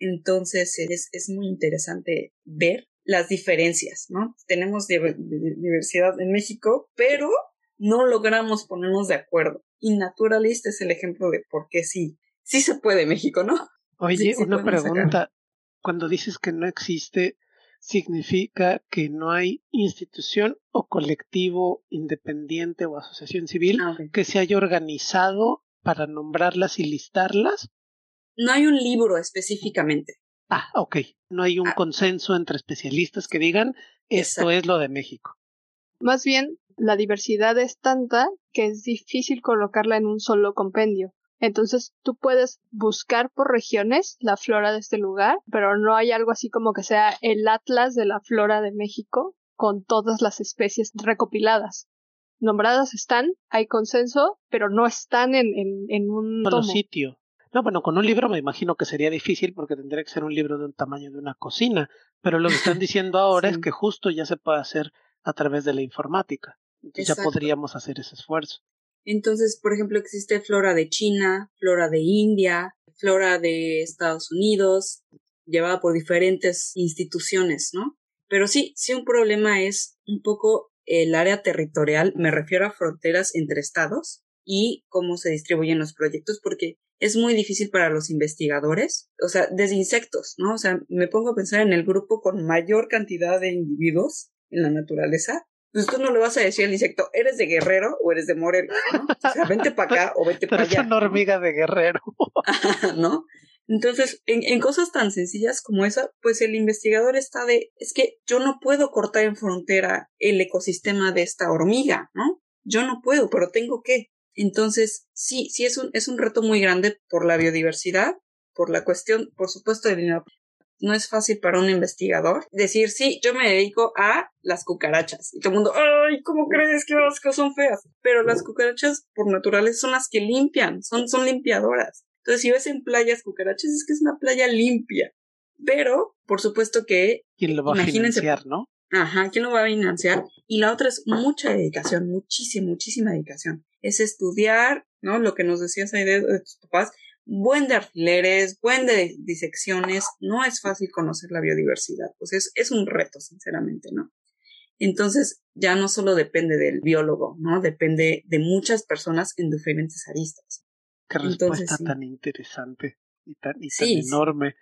Entonces es, es muy interesante ver las diferencias, ¿no? Tenemos diversidad en México, pero no logramos ponernos de acuerdo. Y naturalista es el ejemplo de por qué sí, sí se puede México, ¿no? Oye, una pregunta. Cuando dices que no existe, significa que no hay institución o colectivo independiente o asociación civil Ah, que se haya organizado para nombrarlas y listarlas. No hay un libro específicamente. Ah, ok. No hay un Ah. consenso entre especialistas que digan esto Exacto. es lo de México. Más bien, la diversidad es tanta que es difícil colocarla en un solo compendio. Entonces tú puedes buscar por regiones la flora de este lugar, pero no hay algo así como que sea el atlas de la flora de México con todas las especies recopiladas. Nombradas están, hay consenso, pero no están en, en, en un Solo tomo. sitio. No, bueno, con un libro me imagino que sería difícil porque tendría que ser un libro de un tamaño de una cocina. Pero lo que están diciendo ahora es que justo ya se puede hacer a través de la informática. Entonces ya podríamos hacer ese esfuerzo. Entonces, por ejemplo, existe flora de China, flora de India, flora de Estados Unidos, llevada por diferentes instituciones, ¿no? Pero sí, sí un problema es un poco el área territorial, me refiero a fronteras entre estados y cómo se distribuyen los proyectos, porque es muy difícil para los investigadores, o sea, desde insectos, ¿no? O sea, me pongo a pensar en el grupo con mayor cantidad de individuos en la naturaleza, pues tú no le vas a decir al insecto, eres de Guerrero o eres de Morelos, ¿no? O sea, vente para acá o vente para es allá. una hormiga de guerrero. ¿no? Entonces, en, en cosas tan sencillas como esa, pues el investigador está de, es que yo no puedo cortar en frontera el ecosistema de esta hormiga, ¿no? Yo no puedo, pero tengo que. Entonces, sí, sí es un, es un reto muy grande por la biodiversidad, por la cuestión, por supuesto, del dinero. No es fácil para un investigador decir, sí, yo me dedico a las cucarachas. Y todo el mundo, ay, ¿cómo crees que asco son feas? Pero las cucarachas, por naturaleza, son las que limpian, son, son limpiadoras. Entonces, si ves en playas cucarachas, es que es una playa limpia. Pero, por supuesto que, ¿Quién lo va a financiar, no? ajá, ¿quién lo va a financiar? Y la otra es mucha dedicación, muchísima, muchísima dedicación. Es estudiar, ¿no? Lo que nos decías ahí de, de tus papás, buen de alfileres, buen de disecciones. No es fácil conocer la biodiversidad. Pues es, es un reto, sinceramente, ¿no? Entonces, ya no solo depende del biólogo, ¿no? Depende de muchas personas en diferentes aristas. Qué Entonces, respuesta sí. tan interesante y tan, y tan Sí, sí. enorme.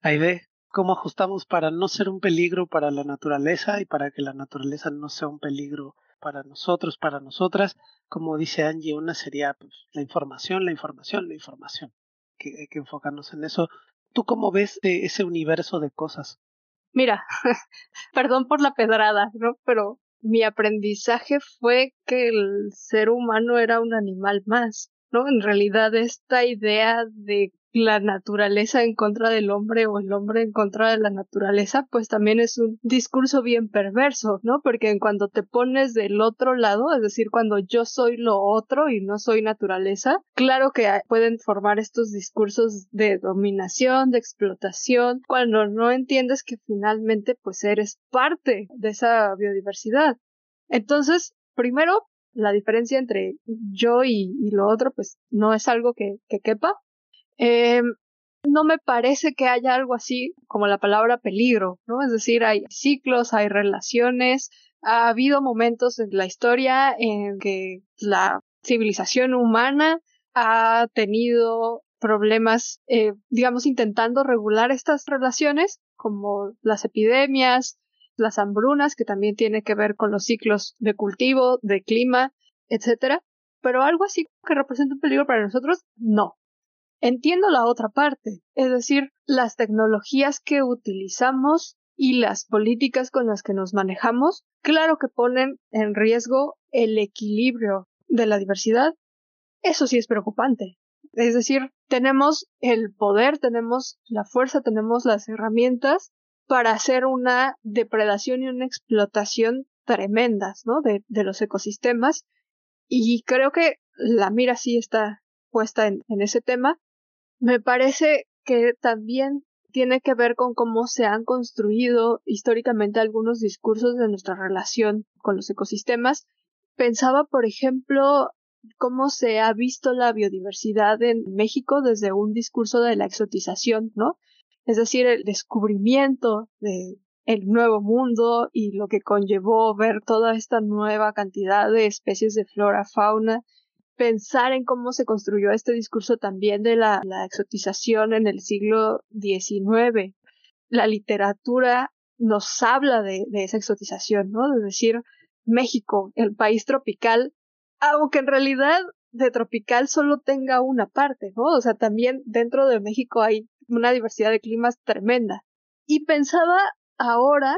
Aide, ¿cómo ajustamos para no ser un peligro para la naturaleza y para que la naturaleza no sea un peligro para nosotros, para nosotras? Como dice Angie, una sería pues, la información, la información, la información. Que hay que enfocarnos en eso. ¿Tú cómo ves ese universo de cosas? Mira, perdón por la pedrada, ¿no? Pero mi aprendizaje fue que el ser humano era un animal más, ¿no? En realidad esta idea de la naturaleza en contra del hombre o el hombre en contra de la naturaleza, pues también es un discurso bien perverso, ¿no? Porque en cuando te pones del otro lado, es decir, cuando yo soy lo otro y no soy naturaleza, claro que pueden formar estos discursos de dominación, de explotación, cuando no entiendes que finalmente pues eres parte de esa biodiversidad. Entonces, primero, la diferencia entre yo y, y lo otro, pues no es algo que, que quepa. Eh, no me parece que haya algo así como la palabra peligro, ¿no? Es decir, hay ciclos, hay relaciones, ha habido momentos en la historia en que la civilización humana ha tenido problemas, eh, digamos, intentando regular estas relaciones, como las epidemias, las hambrunas, que también tiene que ver con los ciclos de cultivo, de clima, etcétera. Pero algo así que representa un peligro para nosotros, no. Entiendo la otra parte, es decir, las tecnologías que utilizamos y las políticas con las que nos manejamos, claro que ponen en riesgo el equilibrio de la diversidad. Eso sí es preocupante. Es decir, tenemos el poder, tenemos la fuerza, tenemos las herramientas para hacer una depredación y una explotación tremendas, ¿no? De, los ecosistemas. Y creo que la mira sí está puesta en ese tema. Me parece que también tiene que ver con cómo se han construido históricamente algunos discursos de nuestra relación con los ecosistemas. Pensaba, por ejemplo, cómo se ha visto la biodiversidad en México desde un discurso de la exotización, ¿no? Es decir, el descubrimiento de el nuevo mundo y lo que conllevó ver toda esta nueva cantidad de especies de flora, fauna, pensar en cómo se construyó este discurso también de la, exotización en el siglo XIX. La literatura nos habla de, de esa exotización, ¿no? De decir, México, el país tropical, aunque en realidad de tropical solo tenga una parte, ¿no? O sea, también dentro de México hay una diversidad de climas tremenda. Y pensaba ahora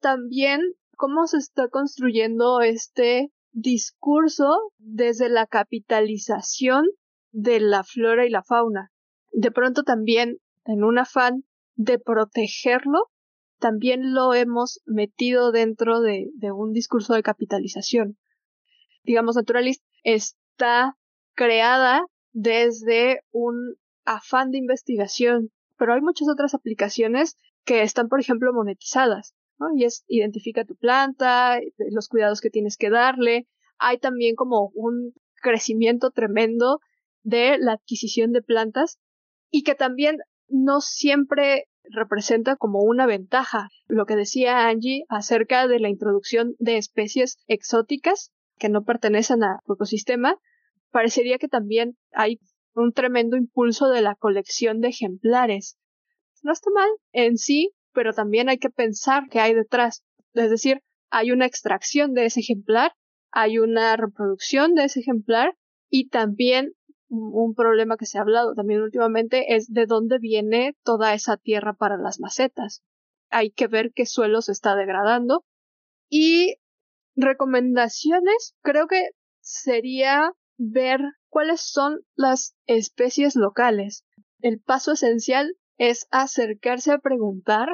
también cómo se está construyendo este discurso desde la capitalización de la flora y la fauna. De pronto también, en un afán de protegerlo, también lo hemos metido dentro de, un discurso de capitalización. Digamos, Naturalist está creada desde un afán de investigación, pero hay muchas otras aplicaciones que están, por ejemplo, monetizadas, Y es identifica tu planta, los cuidados que tienes que darle. Hay también como un crecimiento tremendo de la adquisición de plantas y que también no siempre representa como una ventaja. Lo que decía Angie acerca de la introducción de especies exóticas que no pertenecen al ecosistema, parecería que también hay un tremendo impulso de la colección de ejemplares. No está mal en sí, pero también hay que pensar qué hay detrás. Es decir, hay una extracción de ese ejemplar, hay una reproducción de ese ejemplar y también un problema que se ha hablado también últimamente es de dónde viene toda esa tierra para las macetas. Hay que ver qué suelo se está degradando. Y recomendaciones, creo que sería ver cuáles son las especies locales. El paso esencial es acercarse a preguntar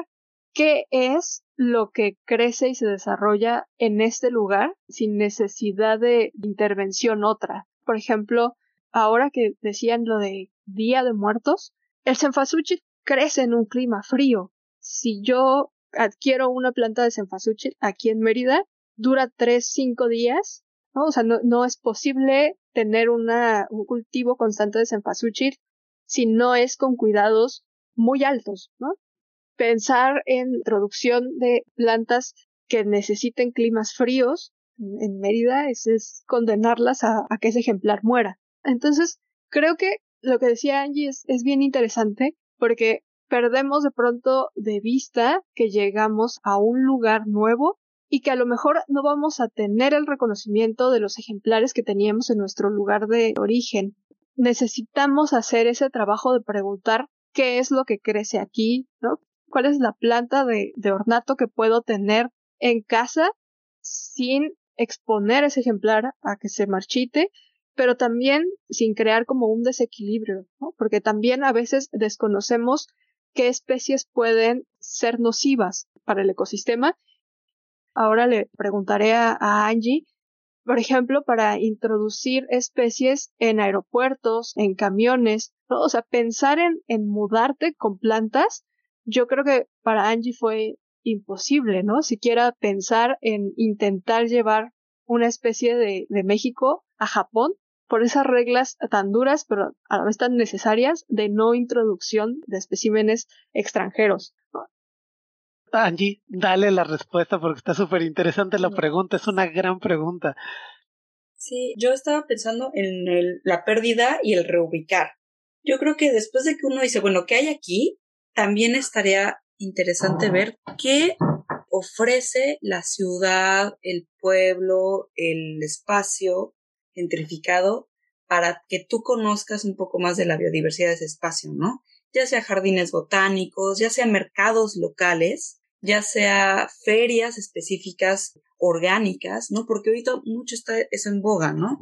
qué es lo que crece y se desarrolla en este lugar sin necesidad de intervención otra. Por ejemplo, ahora que decían lo de Día de Muertos, el cempasúchil crece en un clima frío. Si yo adquiero una planta de cempasúchil aquí en Mérida, dura tres, cinco días ¿no? O sea, no, es posible tener una, un cultivo constante de cempasúchil si no es con cuidados muy altos, ¿no? Pensar en introducción de plantas que necesiten climas fríos en Mérida es, condenarlas a, que ese ejemplar muera. Entonces, creo que lo que decía Angie es, es bien interesante porque perdemos de pronto de vista que llegamos a un lugar nuevo y que a lo mejor no vamos a tener el reconocimiento de los ejemplares que teníamos en nuestro lugar de origen. Necesitamos hacer ese trabajo de preguntar qué es lo que crece aquí, ¿no? ¿Cuál es la planta de, ornato que puedo tener en casa sin exponer ese ejemplar a que se marchite, pero también sin crear como un desequilibrio, ¿no? Porque también a veces desconocemos qué especies pueden ser nocivas para el ecosistema Ahora le preguntaré a, Angie, por ejemplo, para introducir especies en aeropuertos, en camiones, ¿no? O sea, pensar en, en mudarte con plantas, yo creo que para Angie fue imposible, ¿no? Siquiera pensar en intentar llevar una especie de, de México a Japón por esas reglas tan duras, pero a la vez tan necesarias de no introducción de especímenes extranjeros. Angie, dale la respuesta porque está súper interesante la pregunta, es una gran pregunta. Sí, yo estaba pensando en el, la pérdida y el reubicar. Yo creo que después de que uno dice, bueno, ¿qué hay aquí? También estaría interesante ver qué ofrece la ciudad, el pueblo, el espacio gentrificado para que tú conozcas un poco más de la biodiversidad de ese espacio, ¿no? Ya sea jardines botánicos, ya sea mercados locales, ya sea ferias específicas orgánicas, ¿no? Porque ahorita mucho está eso en boga, ¿no?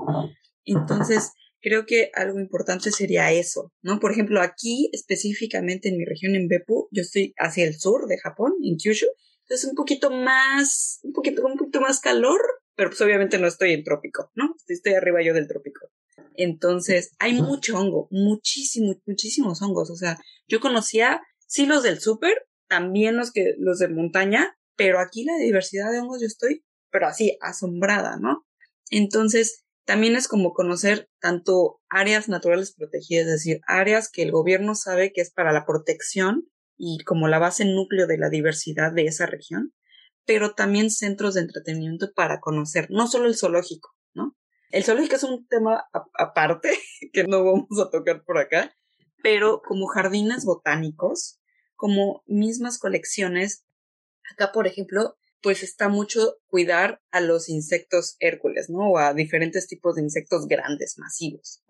Entonces, creo que algo importante sería eso, ¿no? Por ejemplo, aquí específicamente en mi región en Beppu, yo estoy hacia el sur de Japón, en Kyushu, entonces un poquito más, un poquito, un poquito más calor, pero pues obviamente no estoy en trópico, ¿no? Estoy arriba yo del trópico. Entonces, hay mucho hongo, muchísimo, muchísimos hongos. O sea, yo conocía sí los del súper, también los que los de montaña, pero aquí la diversidad de hongos yo estoy, pero así asombrada, ¿no? Entonces, también es como conocer tanto áreas naturales protegidas, es decir, áreas que el gobierno sabe que es para la protección y como la base núcleo de la diversidad de esa región, pero también centros de entretenimiento para conocer, no solo el zoológico, ¿no? El zoológico es un tema aparte que no vamos a tocar por acá, pero como jardines botánicos, como mismas colecciones, acá por ejemplo, pues está mucho cuidar a los insectos Hércules, ¿no? O a diferentes tipos de insectos grandes, masivos.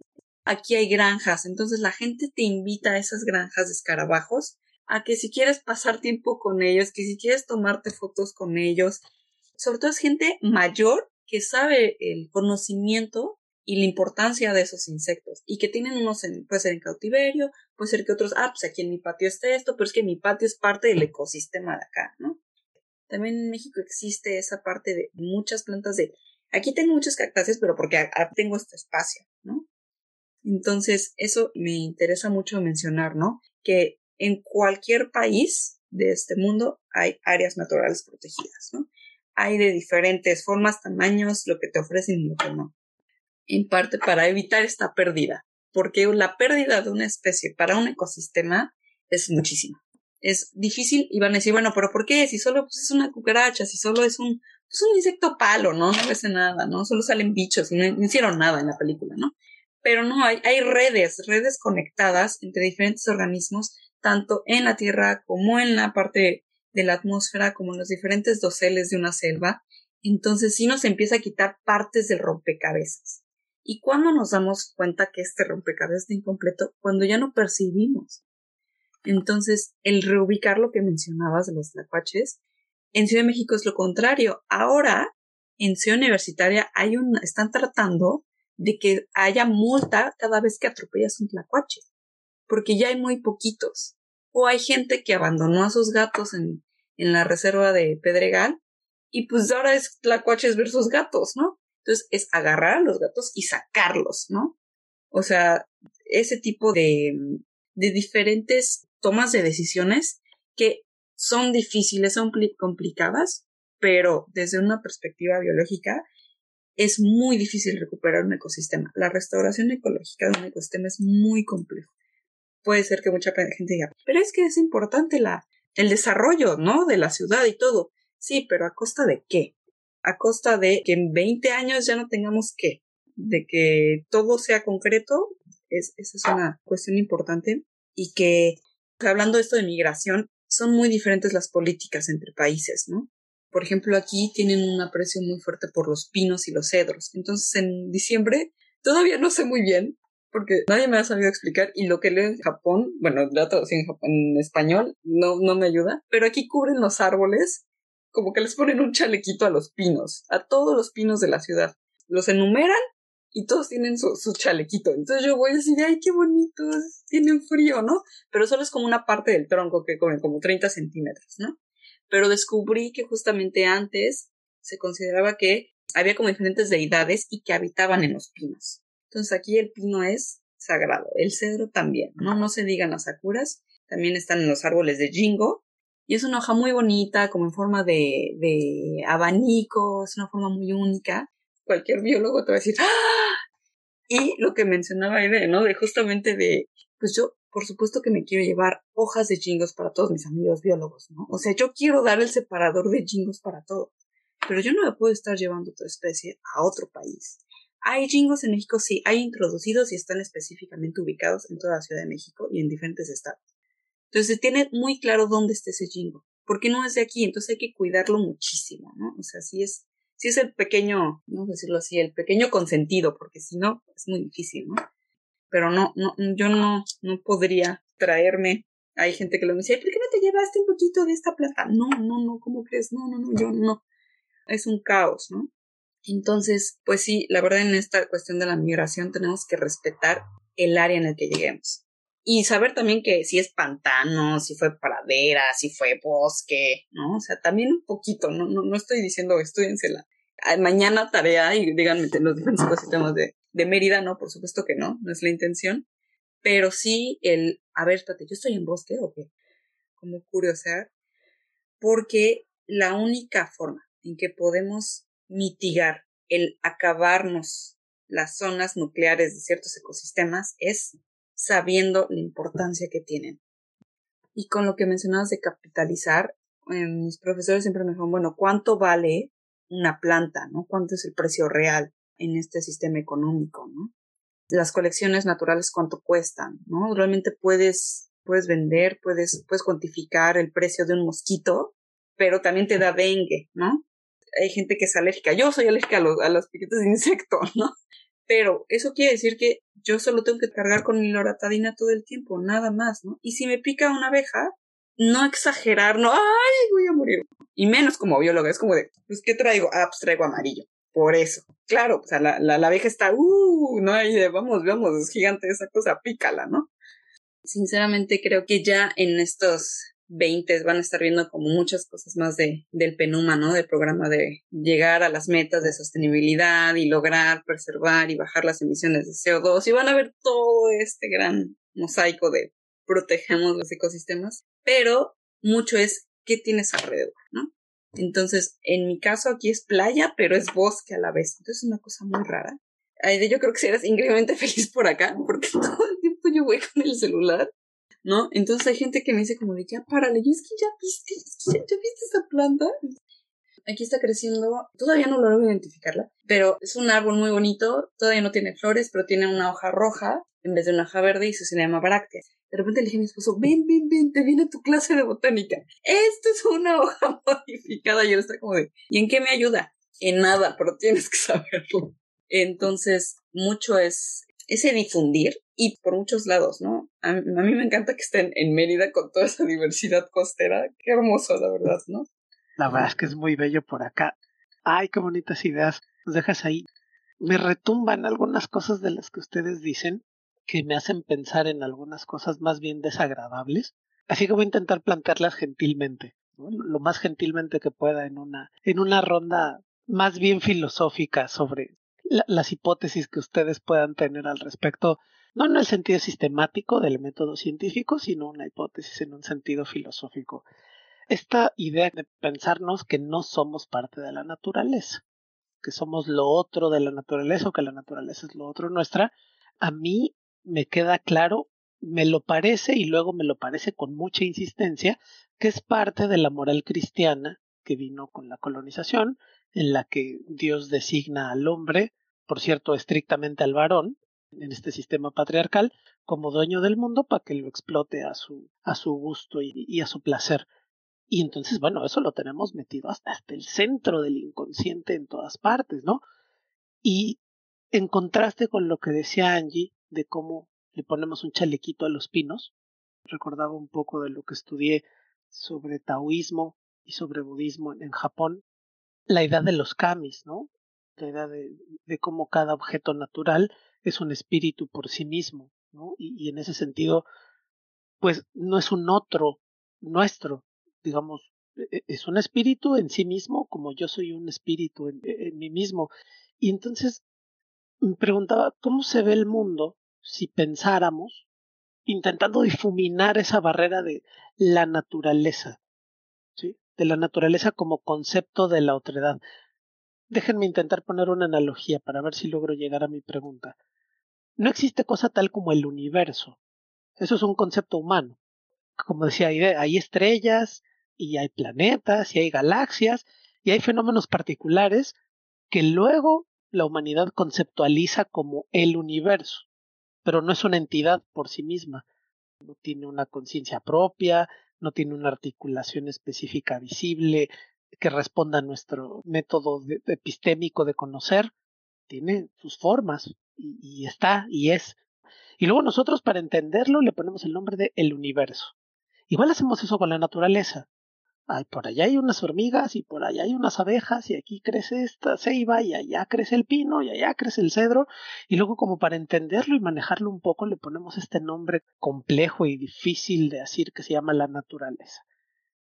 Aquí hay granjas, entonces la gente te invita a esas granjas de escarabajos a que si quieres pasar tiempo con ellos, que si quieres tomarte fotos con ellos, sobre todo es gente mayor que sabe el conocimiento y la importancia de esos insectos y que tienen unos en, ser en cautiverio, puede ser que otros, ah, pues aquí en mi patio está esto, pero es que mi patio es parte del ecosistema de acá, ¿no? También en México existe esa parte de muchas plantas de, aquí tengo muchas cactáceas, pero porque tengo este espacio, ¿no? Entonces, eso me interesa mucho mencionar, ¿no? Que en cualquier país de este mundo hay áreas naturales protegidas, ¿no? Hay de diferentes formas, tamaños, lo que te ofrecen y lo que no. En parte para evitar esta pérdida, porque la pérdida de una especie para un ecosistema es muchísima. Es difícil y van a decir, bueno, pero ¿por qué? Si solo pues, es una cucaracha, si solo es un, pues, un insecto palo, ¿no? No hace nada, ¿no? Solo salen bichos no hicieron nada en la película, ¿no? Pero no, hay, hay redes, redes conectadas entre diferentes organismos tanto en la Tierra como en la parte de la atmósfera, como en los diferentes doseles de una selva, entonces sí nos empieza a quitar partes del rompecabezas. ¿Y cuándo nos damos cuenta que este rompecabezas está incompleto? Cuando ya no percibimos. Entonces, el reubicar lo que mencionabas de los tlacuaches, en Ciudad de México es lo contrario. Ahora, en Ciudad Universitaria hay un, están tratando de que haya multa cada vez que atropellas un tlacuache porque ya hay muy poquitos. O hay gente que abandonó a sus gatos en, en la reserva de Pedregal y pues ahora es tlacuaches versus gatos, ¿no? Entonces es agarrar a los gatos y sacarlos, ¿no? O sea, ese tipo de, de diferentes tomas de decisiones que son difíciles, son complicadas, pero desde una perspectiva biológica es muy difícil recuperar un ecosistema. La restauración ecológica de un ecosistema es muy complejo puede ser que mucha gente diga, pero es que es importante la, el desarrollo, ¿no? De la ciudad y todo. Sí, pero ¿a costa de qué? A costa de que en 20 años ya no tengamos qué, de que todo sea concreto, es, esa es una cuestión importante y que, hablando de esto de migración, son muy diferentes las políticas entre países, ¿no? Por ejemplo, aquí tienen un aprecio muy fuerte por los pinos y los cedros. Entonces, en diciembre, todavía no sé muy bien, porque nadie me ha sabido explicar y lo que leo en Japón, bueno, la traducción en, en español no, no me ayuda, pero aquí cubren los árboles como que les ponen un chalequito a los pinos, a todos los pinos de la ciudad. Los enumeran y todos tienen su, su chalequito. Entonces yo voy a decir, ay, qué bonitos, tienen frío, ¿no? Pero solo es como una parte del tronco que comen como 30 centímetros, ¿no? Pero descubrí que justamente antes se consideraba que había como diferentes deidades y que habitaban en los pinos. Entonces aquí el pino es sagrado, el cedro también, ¿no? No se digan las sakuras, también están en los árboles de jingo, y es una hoja muy bonita, como en forma de, de abanico, es una forma muy única. Cualquier biólogo te va a decir, ¡ah! Y lo que mencionaba Ede, ¿no? De justamente de, pues yo, por supuesto que me quiero llevar hojas de jingos para todos mis amigos biólogos, ¿no? O sea, yo quiero dar el separador de jingos para todos. Pero yo no me puedo estar llevando tu especie a otro país. Hay jingos en México, sí, hay introducidos y están específicamente ubicados en toda la Ciudad de México y en diferentes estados. Entonces tiene muy claro dónde está ese jingo, porque no es de aquí, entonces hay que cuidarlo muchísimo, ¿no? O sea, sí es, sí es el pequeño, no decirlo así, el pequeño consentido, porque si no, es muy difícil, ¿no? Pero no, no, yo no, no podría traerme hay gente que lo dice, ¿por qué no te llevaste un poquito de esta planta? No, no, no, ¿cómo crees? No, no, no, yo no. Es un caos, ¿no? Entonces, pues sí, la verdad en esta cuestión de la migración tenemos que respetar el área en el que lleguemos. Y saber también que si es pantano, si fue pradera, si fue bosque, ¿no? O sea, también un poquito, no, no, no estoy diciendo estudiensela. Mañana tarea y díganme los diferentes ecosistemas de, de Mérida, no, por supuesto que no, no es la intención. Pero sí el, a ver, espérate, ¿yo estoy en bosque o qué? Como curiosidad. Porque la única forma en que podemos mitigar el acabarnos las zonas nucleares de ciertos ecosistemas es sabiendo la importancia que tienen. Y con lo que mencionabas de capitalizar, eh, mis profesores siempre me dijeron, bueno, ¿cuánto vale una planta, no? ¿Cuánto es el precio real en este sistema económico, no? Las colecciones naturales, ¿cuánto cuestan, no? Realmente puedes, puedes vender, puedes, puedes cuantificar el precio de un mosquito, pero también te da dengue, ¿no? Hay gente que es alérgica. Yo soy alérgica a los, a los piquetes de insecto. Pero eso quiere decir que yo solo tengo que cargar con mi loratadina todo el tiempo, nada más, ¿no? Y si me pica una abeja, no exagerar, no, ay, voy a morir. Y menos como bióloga, es como de, pues, ¿qué traigo? Ah, pues traigo amarillo. Por eso. Claro, o sea, la, la, la abeja está, uh, no hay de, vamos, vamos, es gigante esa cosa, pícala, ¿no? Sinceramente creo que ya en estos 20 van a estar viendo como muchas cosas más de, del PENUMA, ¿no? Del programa de llegar a las metas de sostenibilidad y lograr preservar y bajar las emisiones de CO2 y van a ver todo este gran mosaico de protegemos los ecosistemas, pero mucho es qué tienes alrededor, ¿no? Entonces, en mi caso aquí es playa, pero es bosque a la vez. Entonces es una cosa muy rara. Yo creo que si eres increíblemente feliz por acá, porque todo el tiempo yo voy con el celular ¿no? Entonces hay gente que me dice como de, ya párale, y es que ya viste, ya, viste esa planta. Aquí está creciendo, todavía no logro identificarla, pero es un árbol muy bonito, todavía no tiene flores, pero tiene una hoja roja en vez de una hoja verde y eso se llama bráctea. De repente le dije a mi esposo, ven, ven, ven, te viene tu clase de botánica. Esto es una hoja modificada. Y él está como de, ¿y en qué me ayuda? En nada, pero tienes que saberlo. Entonces, mucho es ese difundir y por muchos lados, ¿no? A, mí me encanta que estén en Mérida con toda esa diversidad costera. Qué hermoso, la verdad, ¿no? La verdad es que es muy bello por acá. Ay, qué bonitas ideas. Nos dejas ahí. Me retumban algunas cosas de las que ustedes dicen que me hacen pensar en algunas cosas más bien desagradables. Así que voy a intentar plantearlas gentilmente, lo más gentilmente que pueda en una, en una ronda más bien filosófica sobre las hipótesis que ustedes puedan tener al respecto, no en el sentido sistemático del método científico, sino una hipótesis en un sentido filosófico. Esta idea de pensarnos que no somos parte de la naturaleza, que somos lo otro de la naturaleza o que la naturaleza es lo otro nuestra, a mí me queda claro, me lo parece y luego me lo parece con mucha insistencia, que es parte de la moral cristiana que vino con la colonización, en la que Dios designa al hombre, por cierto, estrictamente al varón, en este sistema patriarcal, como dueño del mundo para que lo explote a su, a su gusto y, a su placer. Y entonces, bueno, eso lo tenemos metido hasta, hasta el centro del inconsciente en todas partes, ¿no? Y en contraste con lo que decía Angie de cómo le ponemos un chalequito a los pinos, recordaba un poco de lo que estudié sobre taoísmo y sobre budismo en Japón, la idea de los kamis, ¿no? La idea de, de cómo cada objeto natural es un espíritu por sí mismo, ¿no? Y, en ese sentido, pues no es un otro nuestro, digamos, e, e, es un espíritu en sí mismo, como yo soy un espíritu en, en mí mismo. Y entonces me preguntaba, ¿cómo se ve el mundo si pensáramos intentando difuminar esa barrera de la naturaleza? De la naturaleza como concepto de la otredad. Déjenme intentar poner una analogía para ver si logro llegar a mi pregunta. No existe cosa tal como el universo. Eso es un concepto humano. Como decía, hay estrellas, y hay planetas, y hay galaxias, y hay fenómenos particulares que luego la humanidad conceptualiza como el universo, pero no es una entidad por sí misma. No tiene una conciencia propia, no tiene una articulación específica visible que responda a nuestro método epistémico de conocer, tiene sus formas y, está y es. Y luego nosotros para entenderlo le ponemos el nombre de el universo. Igual hacemos eso con la naturaleza. Ay, por allá hay unas hormigas y por allá hay unas abejas y aquí crece esta ceiba y allá crece el pino y allá crece el cedro y luego como para entenderlo y manejarlo un poco le ponemos este nombre complejo y difícil de decir que se llama la naturaleza.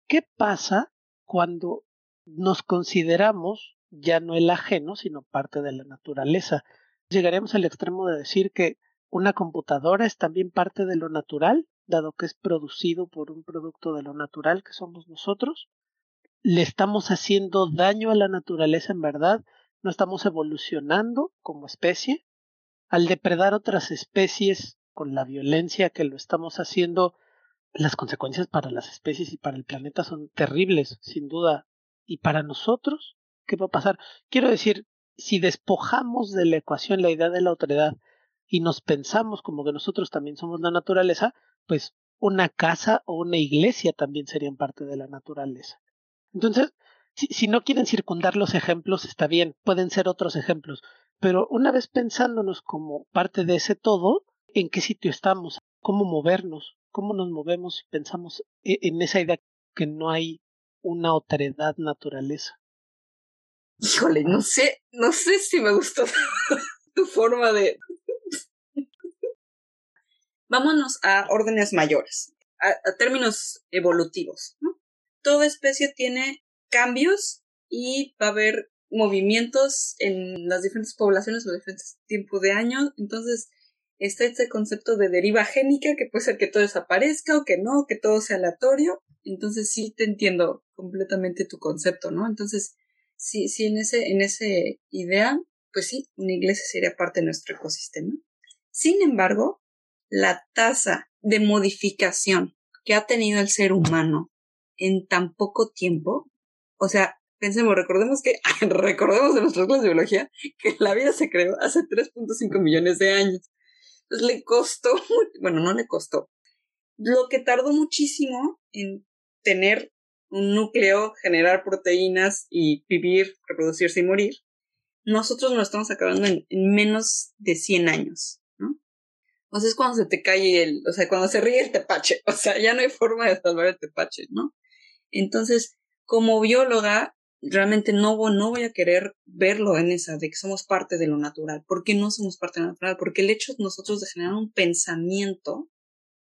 ¿Qué pasa cuando nos consideramos ya no el ajeno sino parte de la naturaleza? Llegaremos al extremo de decir que una computadora es también parte de lo natural dado que es producido por un producto de lo natural que somos nosotros. Le estamos haciendo daño a la naturaleza en verdad, no estamos evolucionando como especie. Al depredar otras especies con la violencia que lo estamos haciendo, las consecuencias para las especies y para el planeta son terribles, sin duda. Y para nosotros, ¿qué va a pasar? Quiero decir, si despojamos de la ecuación la idea de la otredad y nos pensamos como que nosotros también somos la naturaleza, pues una casa o una iglesia también serían parte de la naturaleza. Entonces, si, no quieren circundar los ejemplos, está bien, pueden ser otros ejemplos, pero una vez pensándonos como parte de ese todo, ¿en qué sitio estamos? ¿Cómo movernos? ¿Cómo nos movemos si pensamos e, en esa idea que no hay una otredad naturaleza? Híjole, no sé, no sé si me gustó tu forma de... Vámonos a órdenes mayores, a, términos evolutivos. Toda especie tiene cambios y va a haber movimientos en las diferentes poblaciones o diferentes tiempos de años. Entonces, está este concepto de deriva génica, que puede ser que todo desaparezca o que no, que todo sea aleatorio. Entonces, sí te entiendo completamente tu concepto, ¿no? Entonces, sí, sí, en ese, en ese idea, pues sí, una iglesia sería parte de nuestro ecosistema. Sin embargo, la tasa de modificación que ha tenido el ser humano en tan poco tiempo, o sea, pensemos, recordemos que, recordemos de nuestras clases de biología, que la vida se creó hace 3.5 millones de años. Entonces le costó, bueno, no le costó. Lo que tardó muchísimo en tener un núcleo, generar proteínas y vivir, reproducirse y morir, nosotros nos estamos acabando en, menos de 100 años, ¿no? Cuando se te cae el, o sea, cuando se ríe el tepache, o sea, ya no hay forma de salvar el tepache, ¿no? Entonces, como bióloga, realmente no, no voy a querer verlo en esa, de que somos parte de lo natural. ¿Por qué no somos parte de lo natural? Porque el hecho de nosotros de generar un pensamiento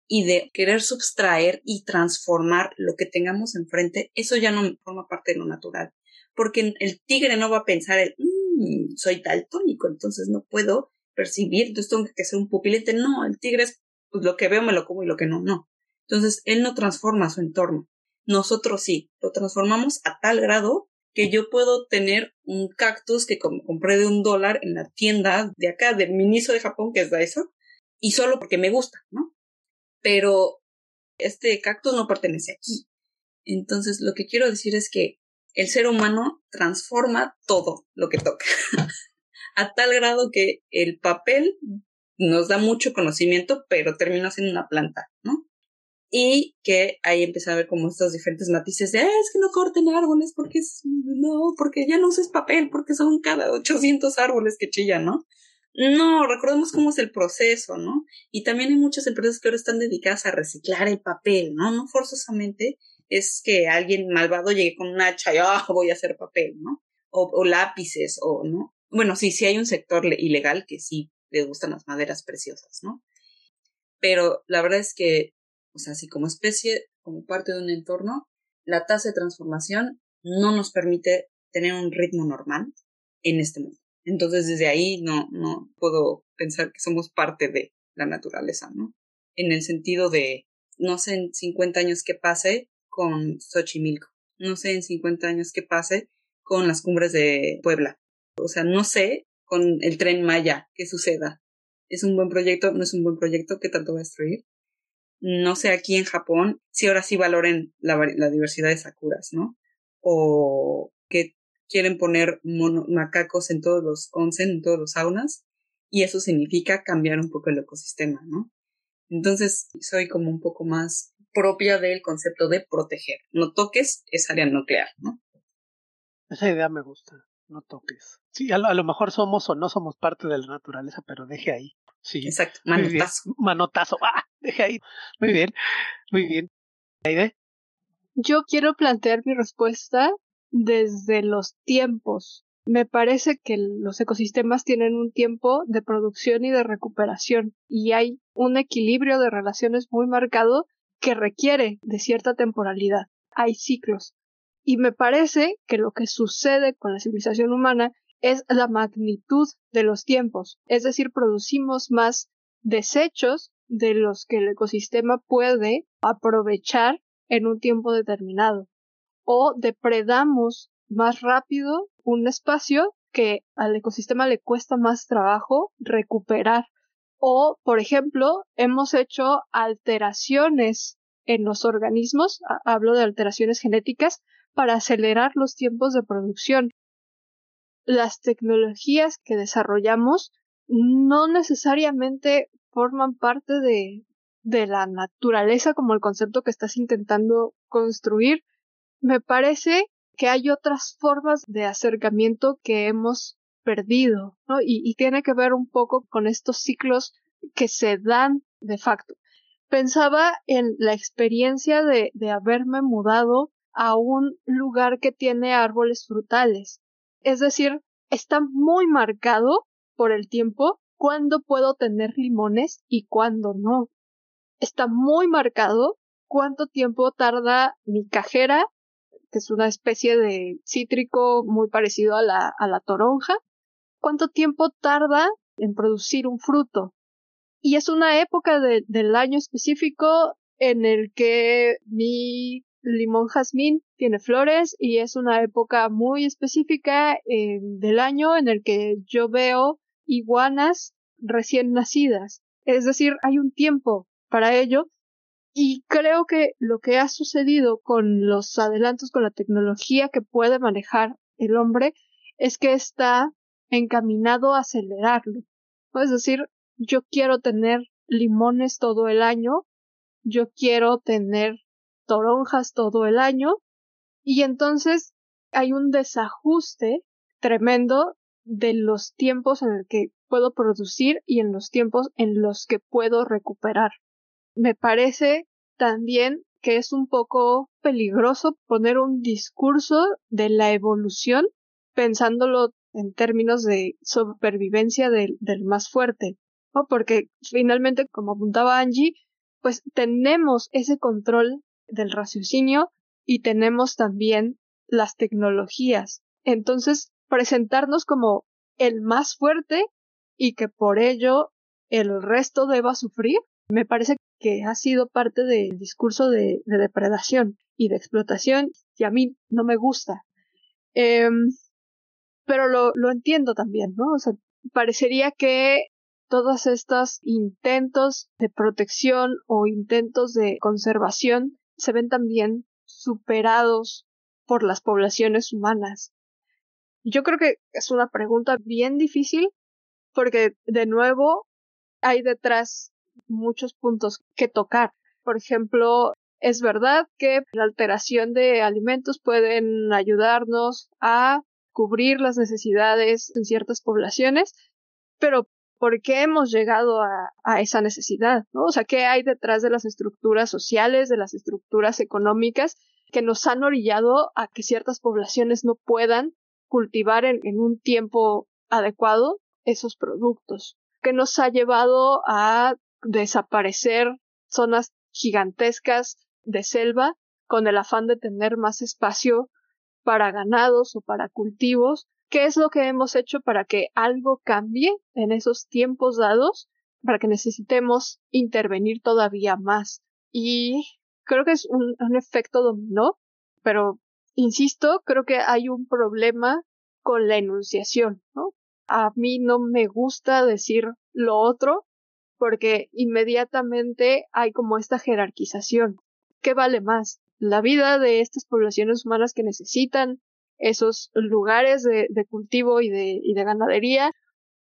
y de querer subtraer y transformar lo que tengamos enfrente, eso ya no forma parte de lo natural. Porque el tigre no va a pensar el, mmm, soy daltónico, entonces no puedo percibir, entonces tengo que ser un pupilete. No, el tigre es, pues lo que veo me lo como y lo que no, no. Entonces él no transforma su entorno. Nosotros sí, lo transformamos a tal grado que yo puedo tener un cactus que compré de un dólar en la tienda de acá, del Miniso de Japón, que es eso, y solo porque me gusta, ¿no? Pero este cactus no pertenece aquí. Entonces, lo que quiero decir es que el ser humano transforma todo lo que toca, a tal grado que el papel nos da mucho conocimiento, pero termina siendo una planta, ¿no? Y que ahí empieza a ver como estos diferentes matices de, ah, es que no corten árboles porque no, porque ya no uses papel, porque son cada 800 árboles que chillan, ¿no? No, recordemos cómo es el proceso, ¿no? Y también hay muchas empresas que ahora están dedicadas a reciclar el papel, ¿no? No forzosamente es que alguien malvado llegue con un hacha y, ah, voy a hacer papel, ¿no? O, o lápices, o, ¿no? Bueno, sí, sí hay un sector ilegal que sí le gustan las maderas preciosas, ¿no? Pero la verdad es que, o sea, si como especie, como parte de un entorno, la tasa de transformación no nos permite tener un ritmo normal en este mundo. Entonces desde ahí no, no puedo pensar que somos parte de la naturaleza, ¿no? En el sentido de, no sé en 50 años qué pase con Xochimilco, no sé en 50 años qué pase con las cumbres de Puebla, o sea, no sé con el tren Maya qué suceda. ¿Es un buen proyecto? ¿No es un buen proyecto? ¿Qué tanto va a destruir? No sé aquí en Japón si ahora sí valoren la, la diversidad de sakuras, ¿no? O qué quieren poner macacos en todos los onsen, en todos los saunas, y eso significa cambiar un poco el ecosistema, ¿no? Entonces, soy como un poco más propia del concepto de proteger. No toques esa área nuclear, ¿no? Esa idea me gusta, no toques. Sí, a lo, mejor somos o no somos parte de la naturaleza, pero deje ahí. Sí. Exacto, manotazo. Manotazo, ah, deje ahí. Muy bien, muy bien. idea? Yo quiero plantear mi respuesta desde los tiempos. Me parece que los ecosistemas tienen un tiempo de producción y de recuperación y hay un equilibrio de relaciones muy marcado que requiere de cierta temporalidad. Hay ciclos. Y me parece que lo que sucede con la civilización humana es la magnitud de los tiempos. Es decir, producimos más desechos de los que el ecosistema puede aprovechar en un tiempo determinado o depredamos más rápido un espacio que al ecosistema le cuesta más trabajo recuperar. O, por ejemplo, hemos hecho alteraciones en los organismos, hablo de alteraciones genéticas, para acelerar los tiempos de producción. Las tecnologías que desarrollamos no necesariamente forman parte de, de la naturaleza como el concepto que estás intentando construir. Me parece que hay otras formas de acercamiento que hemos perdido, ¿no? Y, tiene que ver un poco con estos ciclos que se dan de facto. Pensaba en la experiencia de, de haberme mudado a un lugar que tiene árboles frutales. Es decir, está muy marcado por el tiempo cuándo puedo tener limones y cuándo no. Está muy marcado cuánto tiempo tarda mi cajera, que es una especie de cítrico muy parecido a la, a la toronja, cuánto tiempo tarda en producir un fruto. Y es una época del año específico en el que mi limón jazmín tiene flores y es una época muy específica del año en el que yo veo iguanas recién nacidas. Es decir, hay un tiempo para ello y creo que lo que ha sucedido con los adelantos con la tecnología que puede manejar el hombre es que está encaminado a acelerarlo. Es decir, yo quiero tener limones todo el año, yo quiero tener toronjas todo el año, y entonces hay un desajuste tremendo de los tiempos en el que puedo producir y en los tiempos en los que puedo recuperar. Me parece también que es un poco peligroso poner un discurso de la evolución pensándolo en términos de supervivencia del, más fuerte, ¿no? Porque finalmente, como apuntaba Angie, pues tenemos ese control del raciocinio y tenemos también las tecnologías. Entonces, presentarnos como el más fuerte y que por ello el resto deba sufrir, me parece que ha sido parte del discurso de, depredación y de explotación y a mí no me gusta. Em, pero lo, lo entiendo también, ¿no? O sea, parecería que todos estos intentos de protección o intentos de conservación se ven también superados por las poblaciones humanas. Yo creo que es una pregunta bien difícil porque de nuevo hay detrás muchos puntos que tocar. Por ejemplo, es verdad que la alteración de alimentos pueden ayudarnos a cubrir las necesidades en ciertas poblaciones, pero ¿por qué hemos llegado a, esa necesidad? ¿no? O sea, ¿qué hay detrás de las estructuras sociales, de las estructuras económicas que nos han orillado a que ciertas poblaciones no puedan cultivar en, en un tiempo adecuado esos productos? ¿Qué nos ha llevado a desaparecer zonas gigantescas de selva con el afán de tener más espacio para ganados o para cultivos, ¿qué es lo que hemos hecho para que algo cambie en esos tiempos dados, para que necesitemos intervenir todavía más? Y creo que es un, efecto dominó, pero insisto, creo que hay un problema con la enunciación, ¿no? A mí no me gusta decir lo otro porque inmediatamente hay como esta jerarquización. ¿Qué vale más? la vida de estas poblaciones humanas que necesitan esos lugares de, cultivo y de, ganadería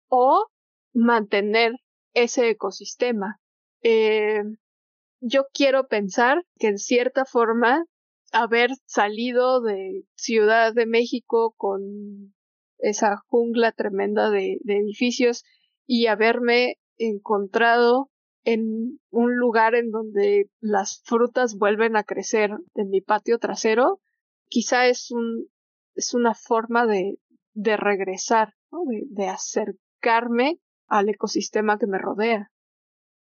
o mantener ese ecosistema. Eh, yo quiero pensar que en cierta forma haber salido de Ciudad de México con esa jungla tremenda de edificios y haberme encontrado en un lugar en donde las frutas vuelven a crecer en mi patio trasero, quizá es un es una forma de, de regresar, de, de acercarme al ecosistema que me rodea.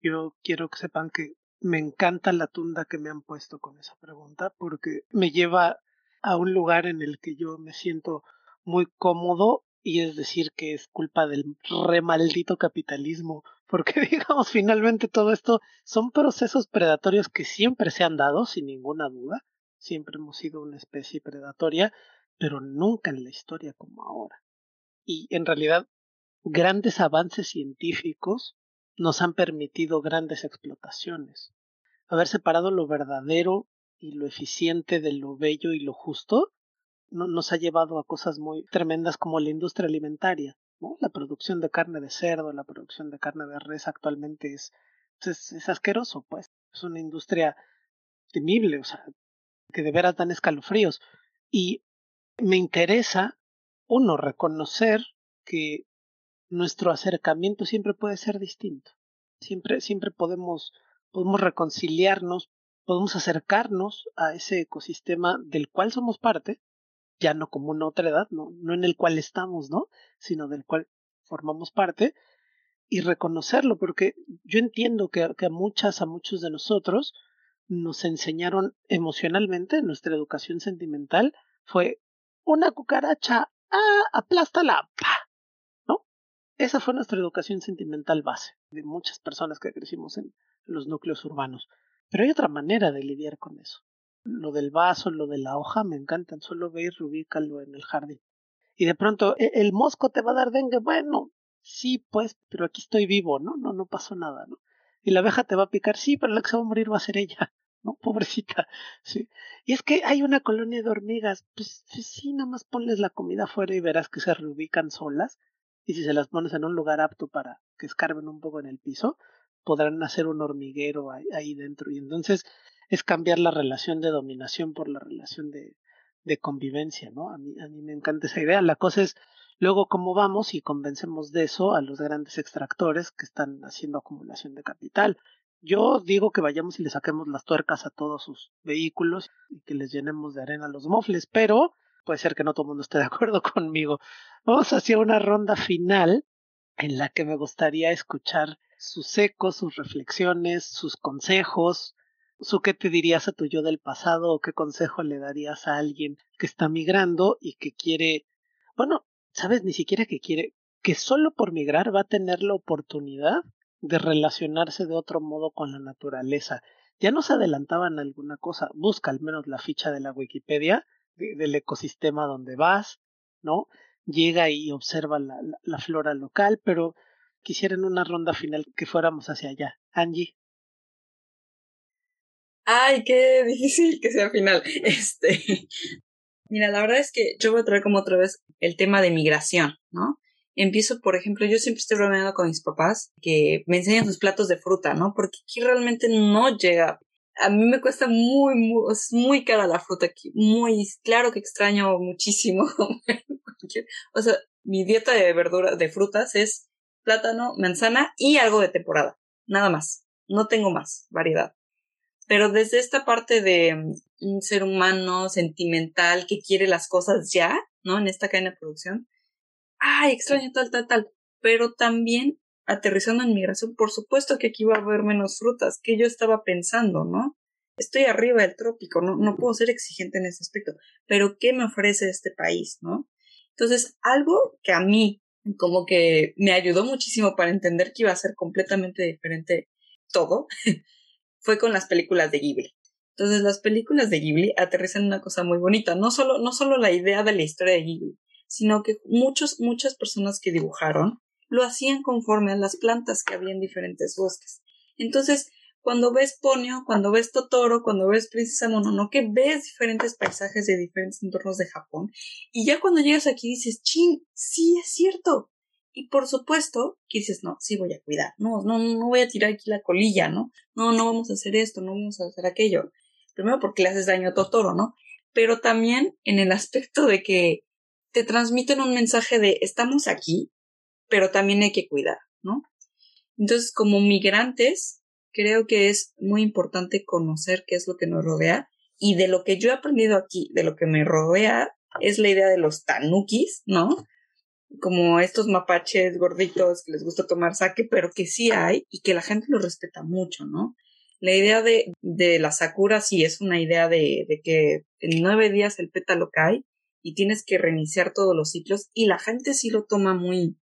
Yo quiero que sepan que me encanta la tunda que me han puesto con esa pregunta porque me lleva a un lugar en el que yo me siento muy cómodo y es decir que es culpa del re maldito capitalismo, porque digamos finalmente todo esto son procesos predatorios que siempre se han dado, sin ninguna duda, siempre hemos sido una especie predatoria, pero nunca en la historia como ahora. Y en realidad grandes avances científicos nos han permitido grandes explotaciones. haber separado lo verdadero y lo eficiente de lo bello y lo justo, no, nos ha llevado a cosas muy tremendas como la industria alimentaria. La producción de carne de cerdo, la producción de carne de res actualmente es, es, es asqueroso, pues. Es una industria temible, o sea, que de veras dan escalofríos. Y me interesa, uno, reconocer que nuestro acercamiento siempre puede ser distinto. Siempre, siempre podemos, podemos reconciliarnos, podemos acercarnos a ese ecosistema del cual somos parte, ya no como una otra edad, no, no en el cual estamos, ¿no? Sino del cual formamos parte, y reconocerlo, porque yo entiendo que, a muchas, a muchos de nosotros, nos enseñaron emocionalmente, nuestra educación sentimental fue una cucaracha, ah, aplástala, ¿no? Esa fue nuestra educación sentimental base de muchas personas que crecimos en los núcleos urbanos. Pero hay otra manera de lidiar con eso. Lo del vaso, lo de la hoja, me encantan. Solo ve y ubícalo en el jardín. Y de pronto, ¿e-, ¿el mosco te va a dar dengue? Bueno, sí, pues, pero aquí estoy vivo, ¿no? No, no pasó nada, ¿no? Y la abeja te va a picar, sí, pero la que se va a morir va a ser ella. ¿no? Pobrecita, sí. Y es que hay una colonia de hormigas, pues, pues, sí, nada más ponles la comida afuera y verás que se reubican solas. Y si se las pones en un lugar apto para que escarben un poco en el piso, podrán hacer un hormiguero ahí, dentro. Y entonces es cambiar la relación de dominación por la relación de, de convivencia, ¿no? A mí, a mí me encanta esa idea. La cosa es luego cómo vamos y convencemos de eso a los grandes extractores que están haciendo acumulación de capital yo digo que vayamos y le saquemos las tuercas a todos sus vehículos y que les llenemos de arena los mofles, pero puede ser que no todo el mundo esté de acuerdo conmigo. Vamos hacia una ronda final en la que me gustaría escuchar sus ecos, sus reflexiones, sus consejos, su qué te dirías a tu yo del pasado o qué consejo le darías a alguien que está migrando y que quiere, bueno, sabes, ni siquiera que quiere, que solo por migrar va a tener la oportunidad de relacionarse de otro modo con la naturaleza. Ya nos adelantaban alguna cosa, busca al menos la ficha de la Wikipedia del ecosistema donde vas, ¿no? Llega y observa la, la, flora local, pero quisiera en una ronda final que fuéramos hacia allá. Angie. Ay, qué difícil que sea final. Este, mira, la verdad es que yo voy a traer como otra vez el tema de migración, ¿no? empiezo, por ejemplo, yo siempre estoy bromeando con mis papás que me enseñan sus platos de fruta, ¿no? Porque aquí realmente no llega. A mí me cuesta muy, muy, es muy cara la fruta aquí. Muy, claro que extraño muchísimo. o sea, mi dieta de verduras, de frutas es plátano, manzana y algo de temporada. Nada más. No tengo más variedad. Pero desde esta parte de mm, un ser humano sentimental que quiere las cosas ya, ¿no? En esta cadena de producción, ay, extraño tal, tal, tal. Pero también aterrizando en migración, por supuesto que aquí va a haber menos frutas, que yo estaba pensando, ¿no? Estoy arriba del trópico, no, no puedo ser exigente en ese aspecto, pero ¿qué me ofrece este país, no? Entonces, algo que a mí como que me ayudó muchísimo para entender que iba a ser completamente diferente todo, fue con las películas de Ghibli. Entonces, las películas de Ghibli aterrizan en una cosa muy bonita, no solo, no solo la idea de la historia de Ghibli, sino que muchos, muchas personas que dibujaron lo hacían conforme a las plantas que había en diferentes bosques. Entonces, cuando ves Ponyo, cuando ves Totoro, cuando ves Princesa Mononoke, ves diferentes paisajes de diferentes entornos de Japón. Y ya cuando llegas aquí dices, chin, sí es cierto. Y por supuesto que dices, no, sí voy a cuidar, no, no, no voy a tirar aquí la colilla, ¿no? No, no vamos a hacer esto, no vamos a hacer aquello. Primero porque le haces daño a Totoro, ¿no? Pero también en el aspecto de que te transmiten un mensaje de estamos aquí, pero también hay que cuidar, ¿no? Entonces, como migrantes, creo que es muy importante conocer qué es lo que nos rodea y de lo que yo he aprendido aquí, de lo que me rodea, es la idea de los tanukis, ¿no? Como estos mapaches gorditos que les gusta tomar sake, pero que sí hay y que la gente los respeta mucho, ¿no? La idea de, de la sakura sí es una idea de, de que en nueve días el pétalo cae y tienes que reiniciar todos los ciclos y la gente sí lo toma muy...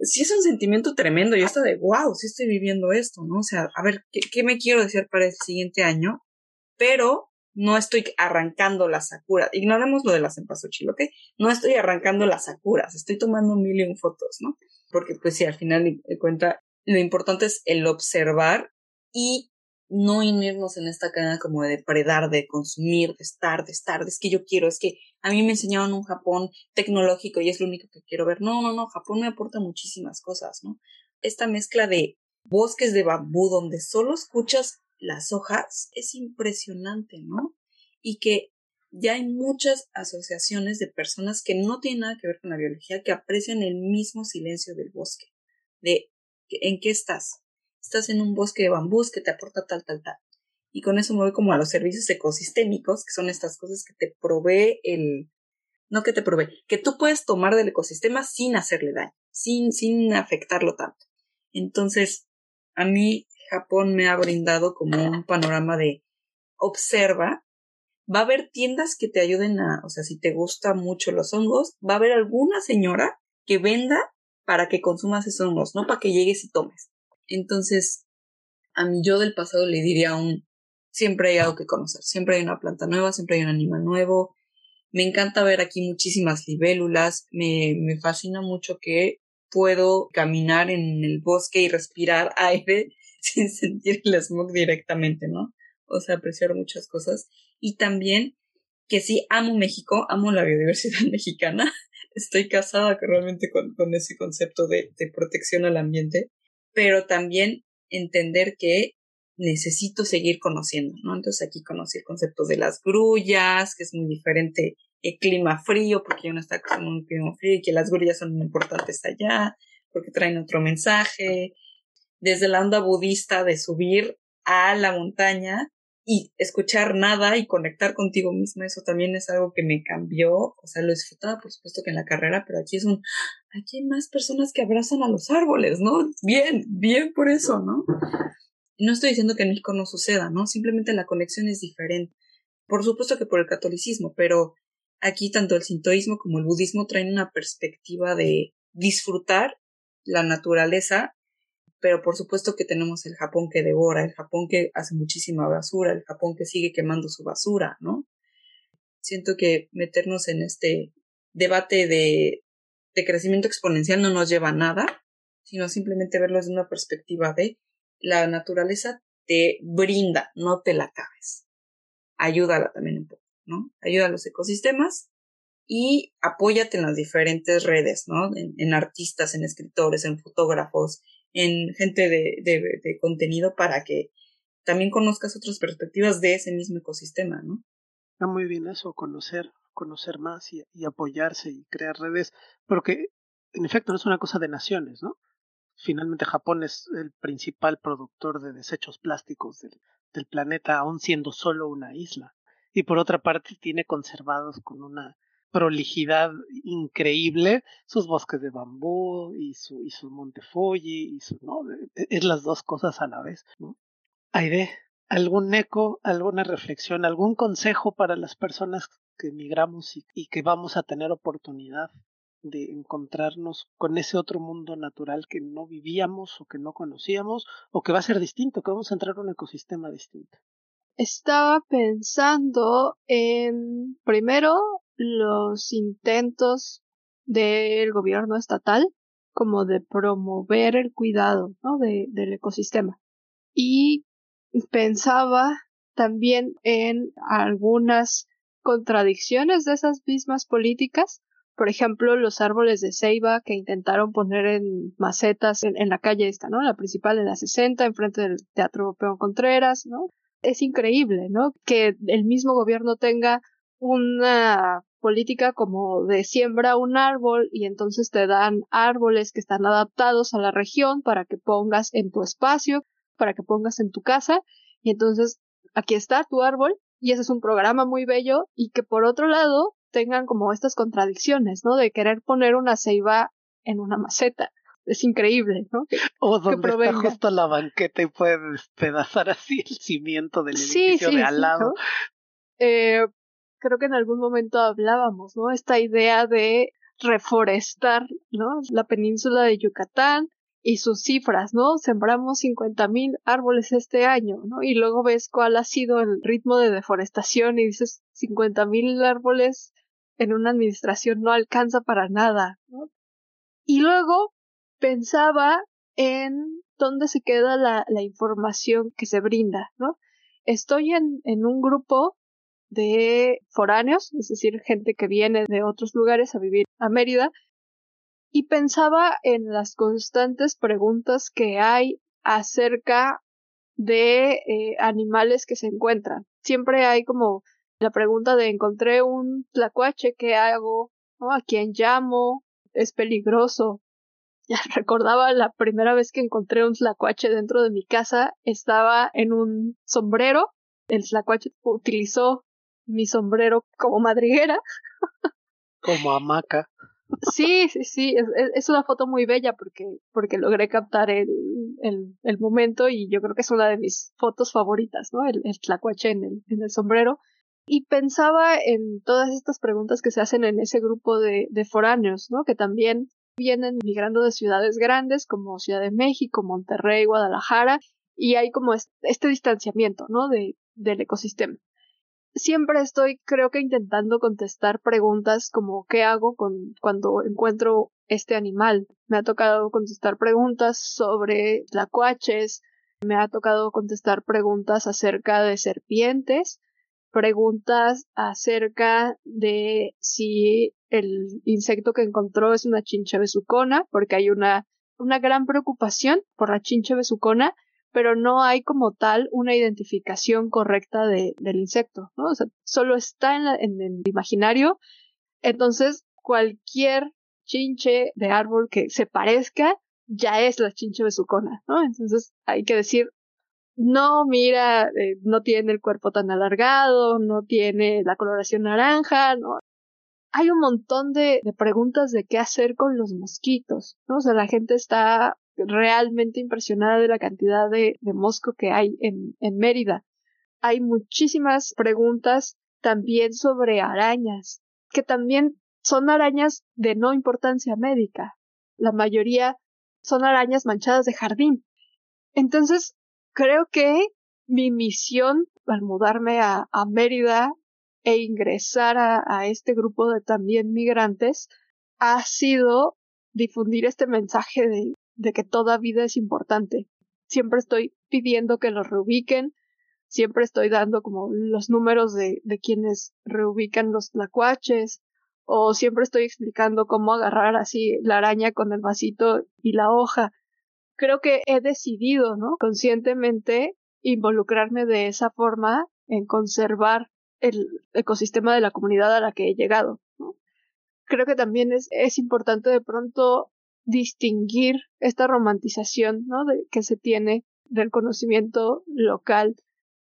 Sí es un sentimiento tremendo y esto de, wow, sí estoy viviendo esto, ¿no? O sea, a ver, ¿qué, me quiero decir para el siguiente año? Pero no estoy arrancando las sakuras. Ignoremos lo de las cempasúchil, ¿ok? No estoy arrancando las sakuras, estoy tomando un millón fotos, ¿no? Porque pues sí, al final de cuenta, lo importante es el observar y no irnos en esta cadena como de depredar, de consumir, de estar, de estar, es que yo quiero, es que a mí me enseñaron un Japón tecnológico y es lo único que quiero ver. No, no, no, Japón me aporta muchísimas cosas, ¿no? Esta mezcla de bosques de bambú donde solo escuchas las hojas es impresionante, ¿no? Y que ya hay muchas asociaciones de personas que no tienen nada que ver con la biología que aprecian el mismo silencio del bosque, de en qué estás. Estás en un bosque de bambús que te aporta tal, tal, tal. Y con eso me voy como a los servicios ecosistémicos, que son estas cosas que te provee el, no que te provee, que tú puedes tomar del ecosistema sin hacerle daño, sin, sin afectarlo tanto. Entonces, a mí Japón me ha brindado como un panorama de observa va a haber tiendas que te ayuden a, o sea, si te gustan mucho los hongos, va a haber alguna señora que venda para que consumas esos hongos, no para que llegues y tomes. Entonces, a mi yo del pasado le diría un, siempre hay algo que conocer, siempre hay una planta nueva, siempre hay un animal nuevo. Me encanta ver aquí muchísimas libélulas, me, me fascina mucho que puedo caminar en el bosque y respirar aire sin sentir el smog directamente, ¿no? O sea, apreciar muchas cosas y también que sí amo México, amo la biodiversidad mexicana, estoy casada realmente con, con ese concepto de, de protección al ambiente, pero también entender que necesito seguir conociendo, ¿no? Entonces aquí conocí el concepto de las grullas, que es muy diferente el clima frío, porque yo no está con un clima frío y que las grullas son muy importantes allá, porque traen otro mensaje. Desde la onda budista de subir a la montaña y escuchar nada y conectar contigo misma, eso también es algo que me cambió, o sea, lo disfrutaba por supuesto que en la carrera, pero aquí es un, aquí hay más personas que abrazan a los árboles, ¿no? Bien, bien por eso, ¿no? no estoy diciendo que en México no suceda, ¿no? Simplemente la conexión es diferente. Por supuesto que por el catolicismo, pero aquí tanto el sintoísmo como el budismo traen una perspectiva de disfrutar la naturaleza pero por supuesto que tenemos el Japón que devora, el Japón que hace muchísima basura, el Japón que sigue quemando su basura, ¿no? Siento que meternos en este debate de, de crecimiento exponencial no nos lleva a nada, sino simplemente verlo desde una perspectiva de la naturaleza te brinda, no te la acabes. Ayúdala también un poco, ¿no? Ayuda a los ecosistemas y apóyate en las diferentes redes, ¿no? en artistas, en escritores, en fotógrafos, en gente de, de, de contenido para que también conozcas otras perspectivas de ese mismo ecosistema, ¿no? Está muy bien eso, conocer, conocer más y, y, apoyarse y crear redes, porque en efecto no es una cosa de naciones, ¿no? Finalmente Japón es el principal productor de desechos plásticos del, del planeta, aun siendo solo una isla. Y por otra parte tiene conservados con una prolijidad increíble, sus bosques de bambú y su, y su y su, ¿no? E, es las dos cosas a la vez, ¿no? Aide, ¿algún eco, alguna reflexión, algún consejo para las personas que emigramos y, y que vamos a tener oportunidad de encontrarnos con ese otro mundo natural que no vivíamos o que no conocíamos o que va a ser distinto, que vamos a entrar a un ecosistema distinto? Estaba pensando en, primero, los intentos del gobierno estatal como de promover el cuidado de, del ecosistema. Y pensaba también en algunas contradicciones de esas mismas políticas. Por ejemplo, los árboles de ceiba que intentaron poner en macetas en, en la calle esta, ¿no? La principal en la 60, enfrente del Teatro Peón Contreras, ¿no? Es increíble, ¿no? Que el mismo gobierno tenga una política como de siembra un árbol y entonces te dan árboles que están adaptados a la región para que pongas en tu espacio, para que pongas en tu casa y entonces aquí está tu árbol y ese es un programa muy bello y que por otro lado tengan como estas contradicciones, ¿no? De querer poner una ceiba en una maceta. Es increíble, ¿no? o donde está justo la banqueta y puedes despedazar así el cimiento del edificio de al lado. eh, creo que en algún momento hablábamos, ¿no? Esta idea de reforestar, ¿no? La península de Yucatán y sus cifras, ¿no? Sembramos 50.000 árboles este año, ¿no? Y luego ves cuál ha sido el ritmo de deforestación y dices 50.000 árboles en una administración no alcanza para nada, ¿no? Y luego pensaba en dónde se queda la, la información que se brinda, ¿no? Estoy en, en un grupo de foráneos, es decir, gente que viene de otros lugares a vivir a Mérida, y pensaba en las constantes preguntas que hay acerca de eh, animales que se encuentran. Siempre hay como la pregunta de encontré un tlacuache, ¿qué hago? ¿A quién llamo? ¿Es peligroso? Ya recordaba la primera vez que encontré un tlacuache dentro de mi casa, estaba en un sombrero. El tlacuache utilizó mi sombrero como madriguera. Como hamaca. Sí, sí, sí, es, una foto muy bella porque, porque logré captar el, el, el, momento y yo creo que es una de mis fotos favoritas, ¿no? El, el tlacuache en el, en el sombrero. Y pensaba en todas estas preguntas que se hacen en ese grupo de, de foráneos, ¿no? Que también vienen migrando de ciudades grandes como Ciudad de México, Monterrey, Guadalajara, y hay como este distanciamiento, ¿no? De, del ecosistema siempre estoy, creo que intentando contestar preguntas como ¿qué hago con, cuando encuentro este animal? Me ha tocado contestar preguntas sobre tlacuaches, me ha tocado contestar preguntas acerca de serpientes, preguntas acerca de si el insecto que encontró es una chincha besucona, porque hay una, una gran preocupación por la chincha besucona, pero no hay como tal una identificación correcta de, del insecto, ¿no? O sea, solo está en, en el imaginario. Entonces, cualquier chinche de árbol que se parezca ya es la chinche besucona, ¿no? Entonces hay que decir, no, mira, eh, no tiene el cuerpo tan alargado, no tiene la coloración naranja, no. Hay un montón de, de preguntas de qué hacer con los mosquitos, ¿no? O sea, la gente está realmente impresionada de la cantidad de, mosco que hay en, Mérida. Hay muchísimas preguntas también sobre arañas, que también son arañas de no importancia médica. La mayoría son arañas manchadas de jardín. Entonces, creo que mi misión al mudarme a, a Mérida e ingresar a, a, este grupo de también migrantes ha sido difundir este mensaje de de que toda vida es importante. Siempre estoy pidiendo que los reubiquen, siempre estoy dando como los números de, de quienes reubican los tlacuaches, o siempre estoy explicando cómo agarrar así la araña con el vasito y la hoja. Creo que he decidido, ¿no? Conscientemente involucrarme de esa forma en conservar el ecosistema de la comunidad a la que he llegado. Creo que también es, es importante de pronto distinguir esta romantización ¿no? de, que se tiene del conocimiento local.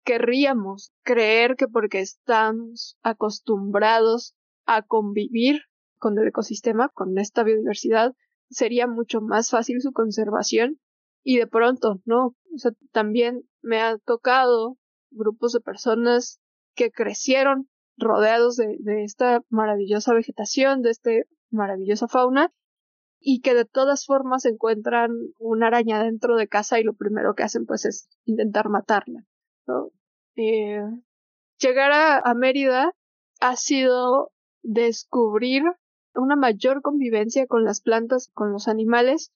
Querríamos creer que porque estamos acostumbrados a convivir con el ecosistema, con esta biodiversidad, sería mucho más fácil su conservación y de pronto, ¿no? O sea, también me ha tocado grupos de personas que crecieron rodeados de, de esta maravillosa vegetación, de esta maravillosa fauna y que de todas formas encuentran una araña dentro de casa y lo primero que hacen pues es intentar matarla. Eh, llegar a, a Mérida ha sido descubrir una mayor convivencia con las plantas, con los animales,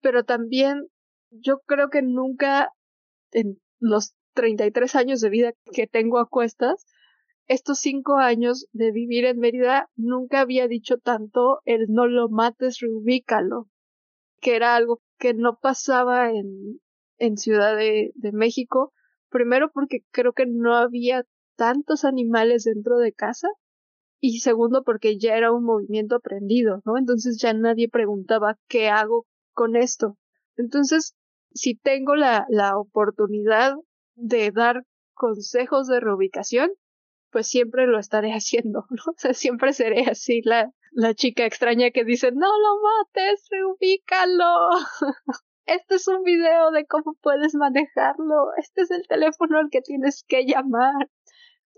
pero también yo creo que nunca en los 33 años de vida que tengo a cuestas estos cinco años de vivir en Mérida nunca había dicho tanto el no lo mates, reubícalo, que era algo que no pasaba en, en Ciudad de, de México, primero porque creo que no había tantos animales dentro de casa y segundo porque ya era un movimiento aprendido, ¿no? Entonces ya nadie preguntaba qué hago con esto. Entonces, si tengo la, la oportunidad de dar consejos de reubicación, pues siempre lo estaré haciendo, ¿no? O sea, siempre seré así la, la chica extraña que dice, no lo mates, reubícalo. Este es un video de cómo puedes manejarlo. Este es el teléfono al que tienes que llamar.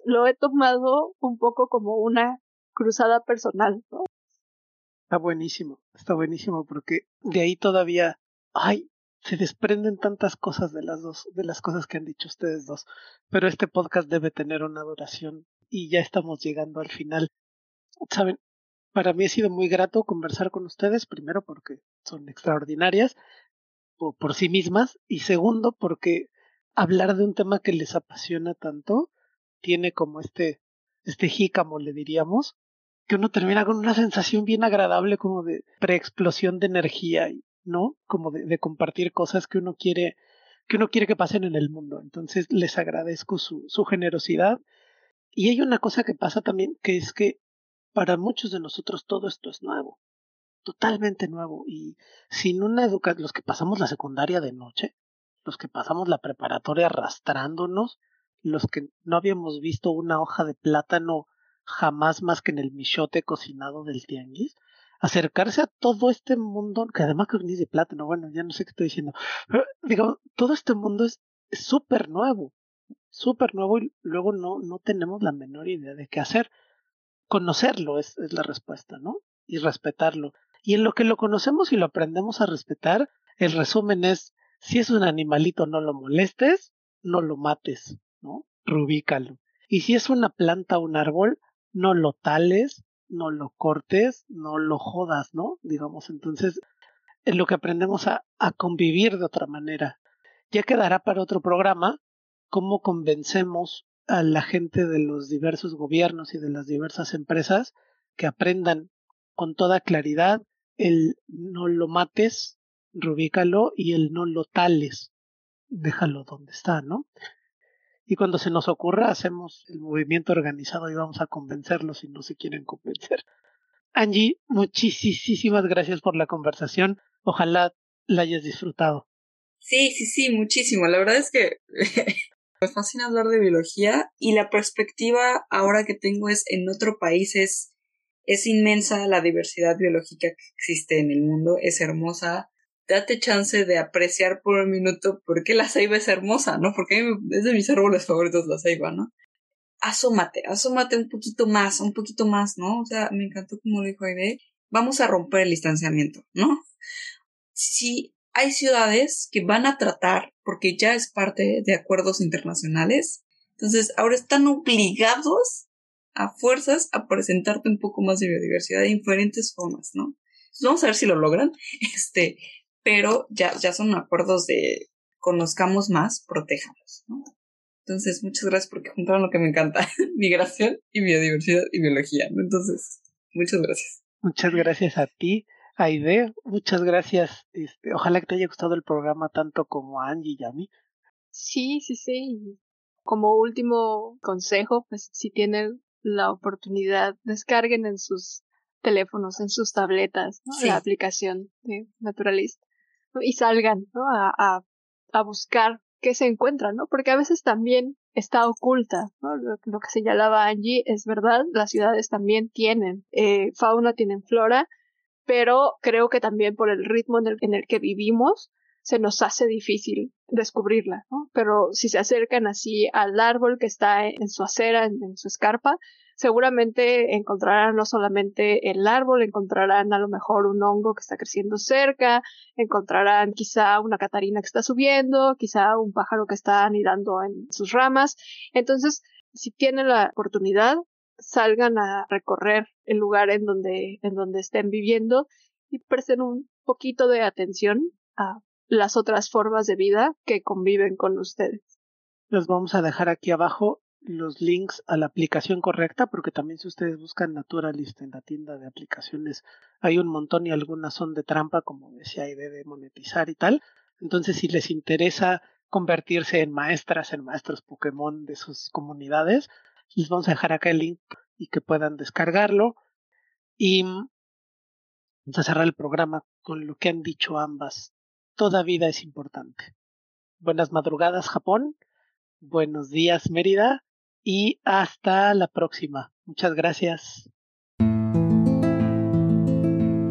Lo he tomado un poco como una cruzada personal. Está buenísimo, está buenísimo porque de ahí todavía, ay, se desprenden tantas cosas de las dos, de las cosas que han dicho ustedes dos, pero este podcast debe tener una duración y ya estamos llegando al final. Saben, para mí ha sido muy grato conversar con ustedes, primero porque son extraordinarias por, sí mismas y segundo porque hablar de un tema que les apasiona tanto tiene como este, este jícamo, le diríamos, que uno termina con una sensación bien agradable como de preexplosión de energía, ¿no? Como de, de, compartir cosas que uno quiere, que uno quiere que pasen en el mundo. Entonces les agradezco su, su generosidad. Y hay una cosa que pasa también, que es que para muchos de nosotros todo esto es nuevo, totalmente nuevo. Y sin una educación, los que pasamos la secundaria de noche, los que pasamos la preparatoria arrastrándonos, los que no habíamos visto una hoja de plátano jamás más que en el michote cocinado del tianguis, acercarse a todo este mundo, que además que ni de plátano, bueno, ya no sé qué estoy diciendo, pero digamos, todo este mundo es súper nuevo, súper nuevo y luego no, no tenemos la menor idea de qué hacer. Conocerlo es, es la respuesta, ¿no? Y respetarlo. Y en lo que lo conocemos y lo aprendemos a respetar, el resumen es, si es un animalito no lo molestes, no lo mates, ¿no? Rubícalo. Y si es una planta o un árbol, no lo tales, no lo cortes, no lo jodas, ¿no? Digamos, entonces, es lo que aprendemos a, a convivir de otra manera. Ya quedará para otro programa cómo convencemos a la gente de los diversos gobiernos y de las diversas empresas que aprendan con toda claridad el no lo mates, rubícalo, y el no lo tales, déjalo donde está, ¿no? Y cuando se nos ocurra, hacemos el movimiento organizado y vamos a convencerlos si no se quieren convencer. Angie, muchísimas gracias por la conversación. Ojalá la hayas disfrutado. Sí, sí, sí, muchísimo. La verdad es que me fascina hablar de biología y la perspectiva ahora que tengo es en otro país es, es inmensa la diversidad biológica que existe en el mundo, es hermosa date chance de apreciar por un minuto por qué la ceiba es hermosa, ¿no? Porque es de mis árboles favoritos la ceiba, ¿no? Asómate, asómate un poquito más, un poquito más, ¿no? O sea, me encantó como lo dijo Aide. Vamos a romper el distanciamiento, ¿no? Si hay ciudades que van a tratar, porque ya es parte de acuerdos internacionales, entonces ahora están obligados a fuerzas a presentarte un poco más de biodiversidad de diferentes formas, ¿no? Vamos a ver si lo logran. Este, pero ya, ya son acuerdos de conozcamos más, protejamos, ¿no? Entonces, muchas gracias porque juntaron lo que me encanta, migración y biodiversidad y biología, ¿no? Entonces, muchas gracias. Muchas gracias a ti, Aide, muchas gracias. Este, ojalá que te haya gustado el programa tanto como a Angie y a mí. Sí, sí, sí. Como último consejo, pues si tienen la oportunidad, descarguen en sus teléfonos, en sus tabletas, la aplicación de Naturalist y salgan a, a, a, buscar qué se encuentra, ¿no? Porque a veces también está oculta, ¿no? Lo, lo que señalaba Angie es verdad, las ciudades también tienen eh, fauna, tienen flora, pero creo que también por el ritmo en el, en el que vivimos, se nos hace difícil descubrirla, ¿no? Pero si se acercan así al árbol que está en su acera, en su escarpa, seguramente encontrarán no solamente el árbol, encontrarán a lo mejor un hongo que está creciendo cerca, encontrarán quizá una catarina que está subiendo, quizá un pájaro que está anidando en sus ramas. Entonces, si tienen la oportunidad, salgan a recorrer el lugar en donde, en donde estén viviendo y presten un poquito de atención a las otras formas de vida que conviven con ustedes. Los vamos a dejar aquí abajo los links a la aplicación correcta, porque también si ustedes buscan Naturalist en la tienda de aplicaciones, hay un montón y algunas son de trampa, como decía, y de monetizar y tal. Entonces, si les interesa convertirse en maestras, en maestros Pokémon de sus comunidades, les vamos a dejar acá el link y que puedan descargarlo. Y vamos a cerrar el programa con lo que han dicho ambas. Toda vida es importante. Buenas madrugadas, Japón. Buenos días, Mérida y hasta la próxima. Muchas gracias.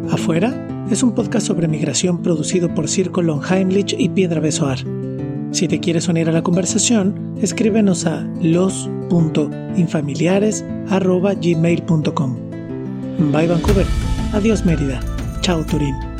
Afuera es un podcast sobre migración producido por Círculo Heimlich y Piedra Besoar. Si te quieres unir a la conversación, escríbenos a los.infamiliares.gmail.com. Bye Vancouver. Adiós Mérida. Chao Turín.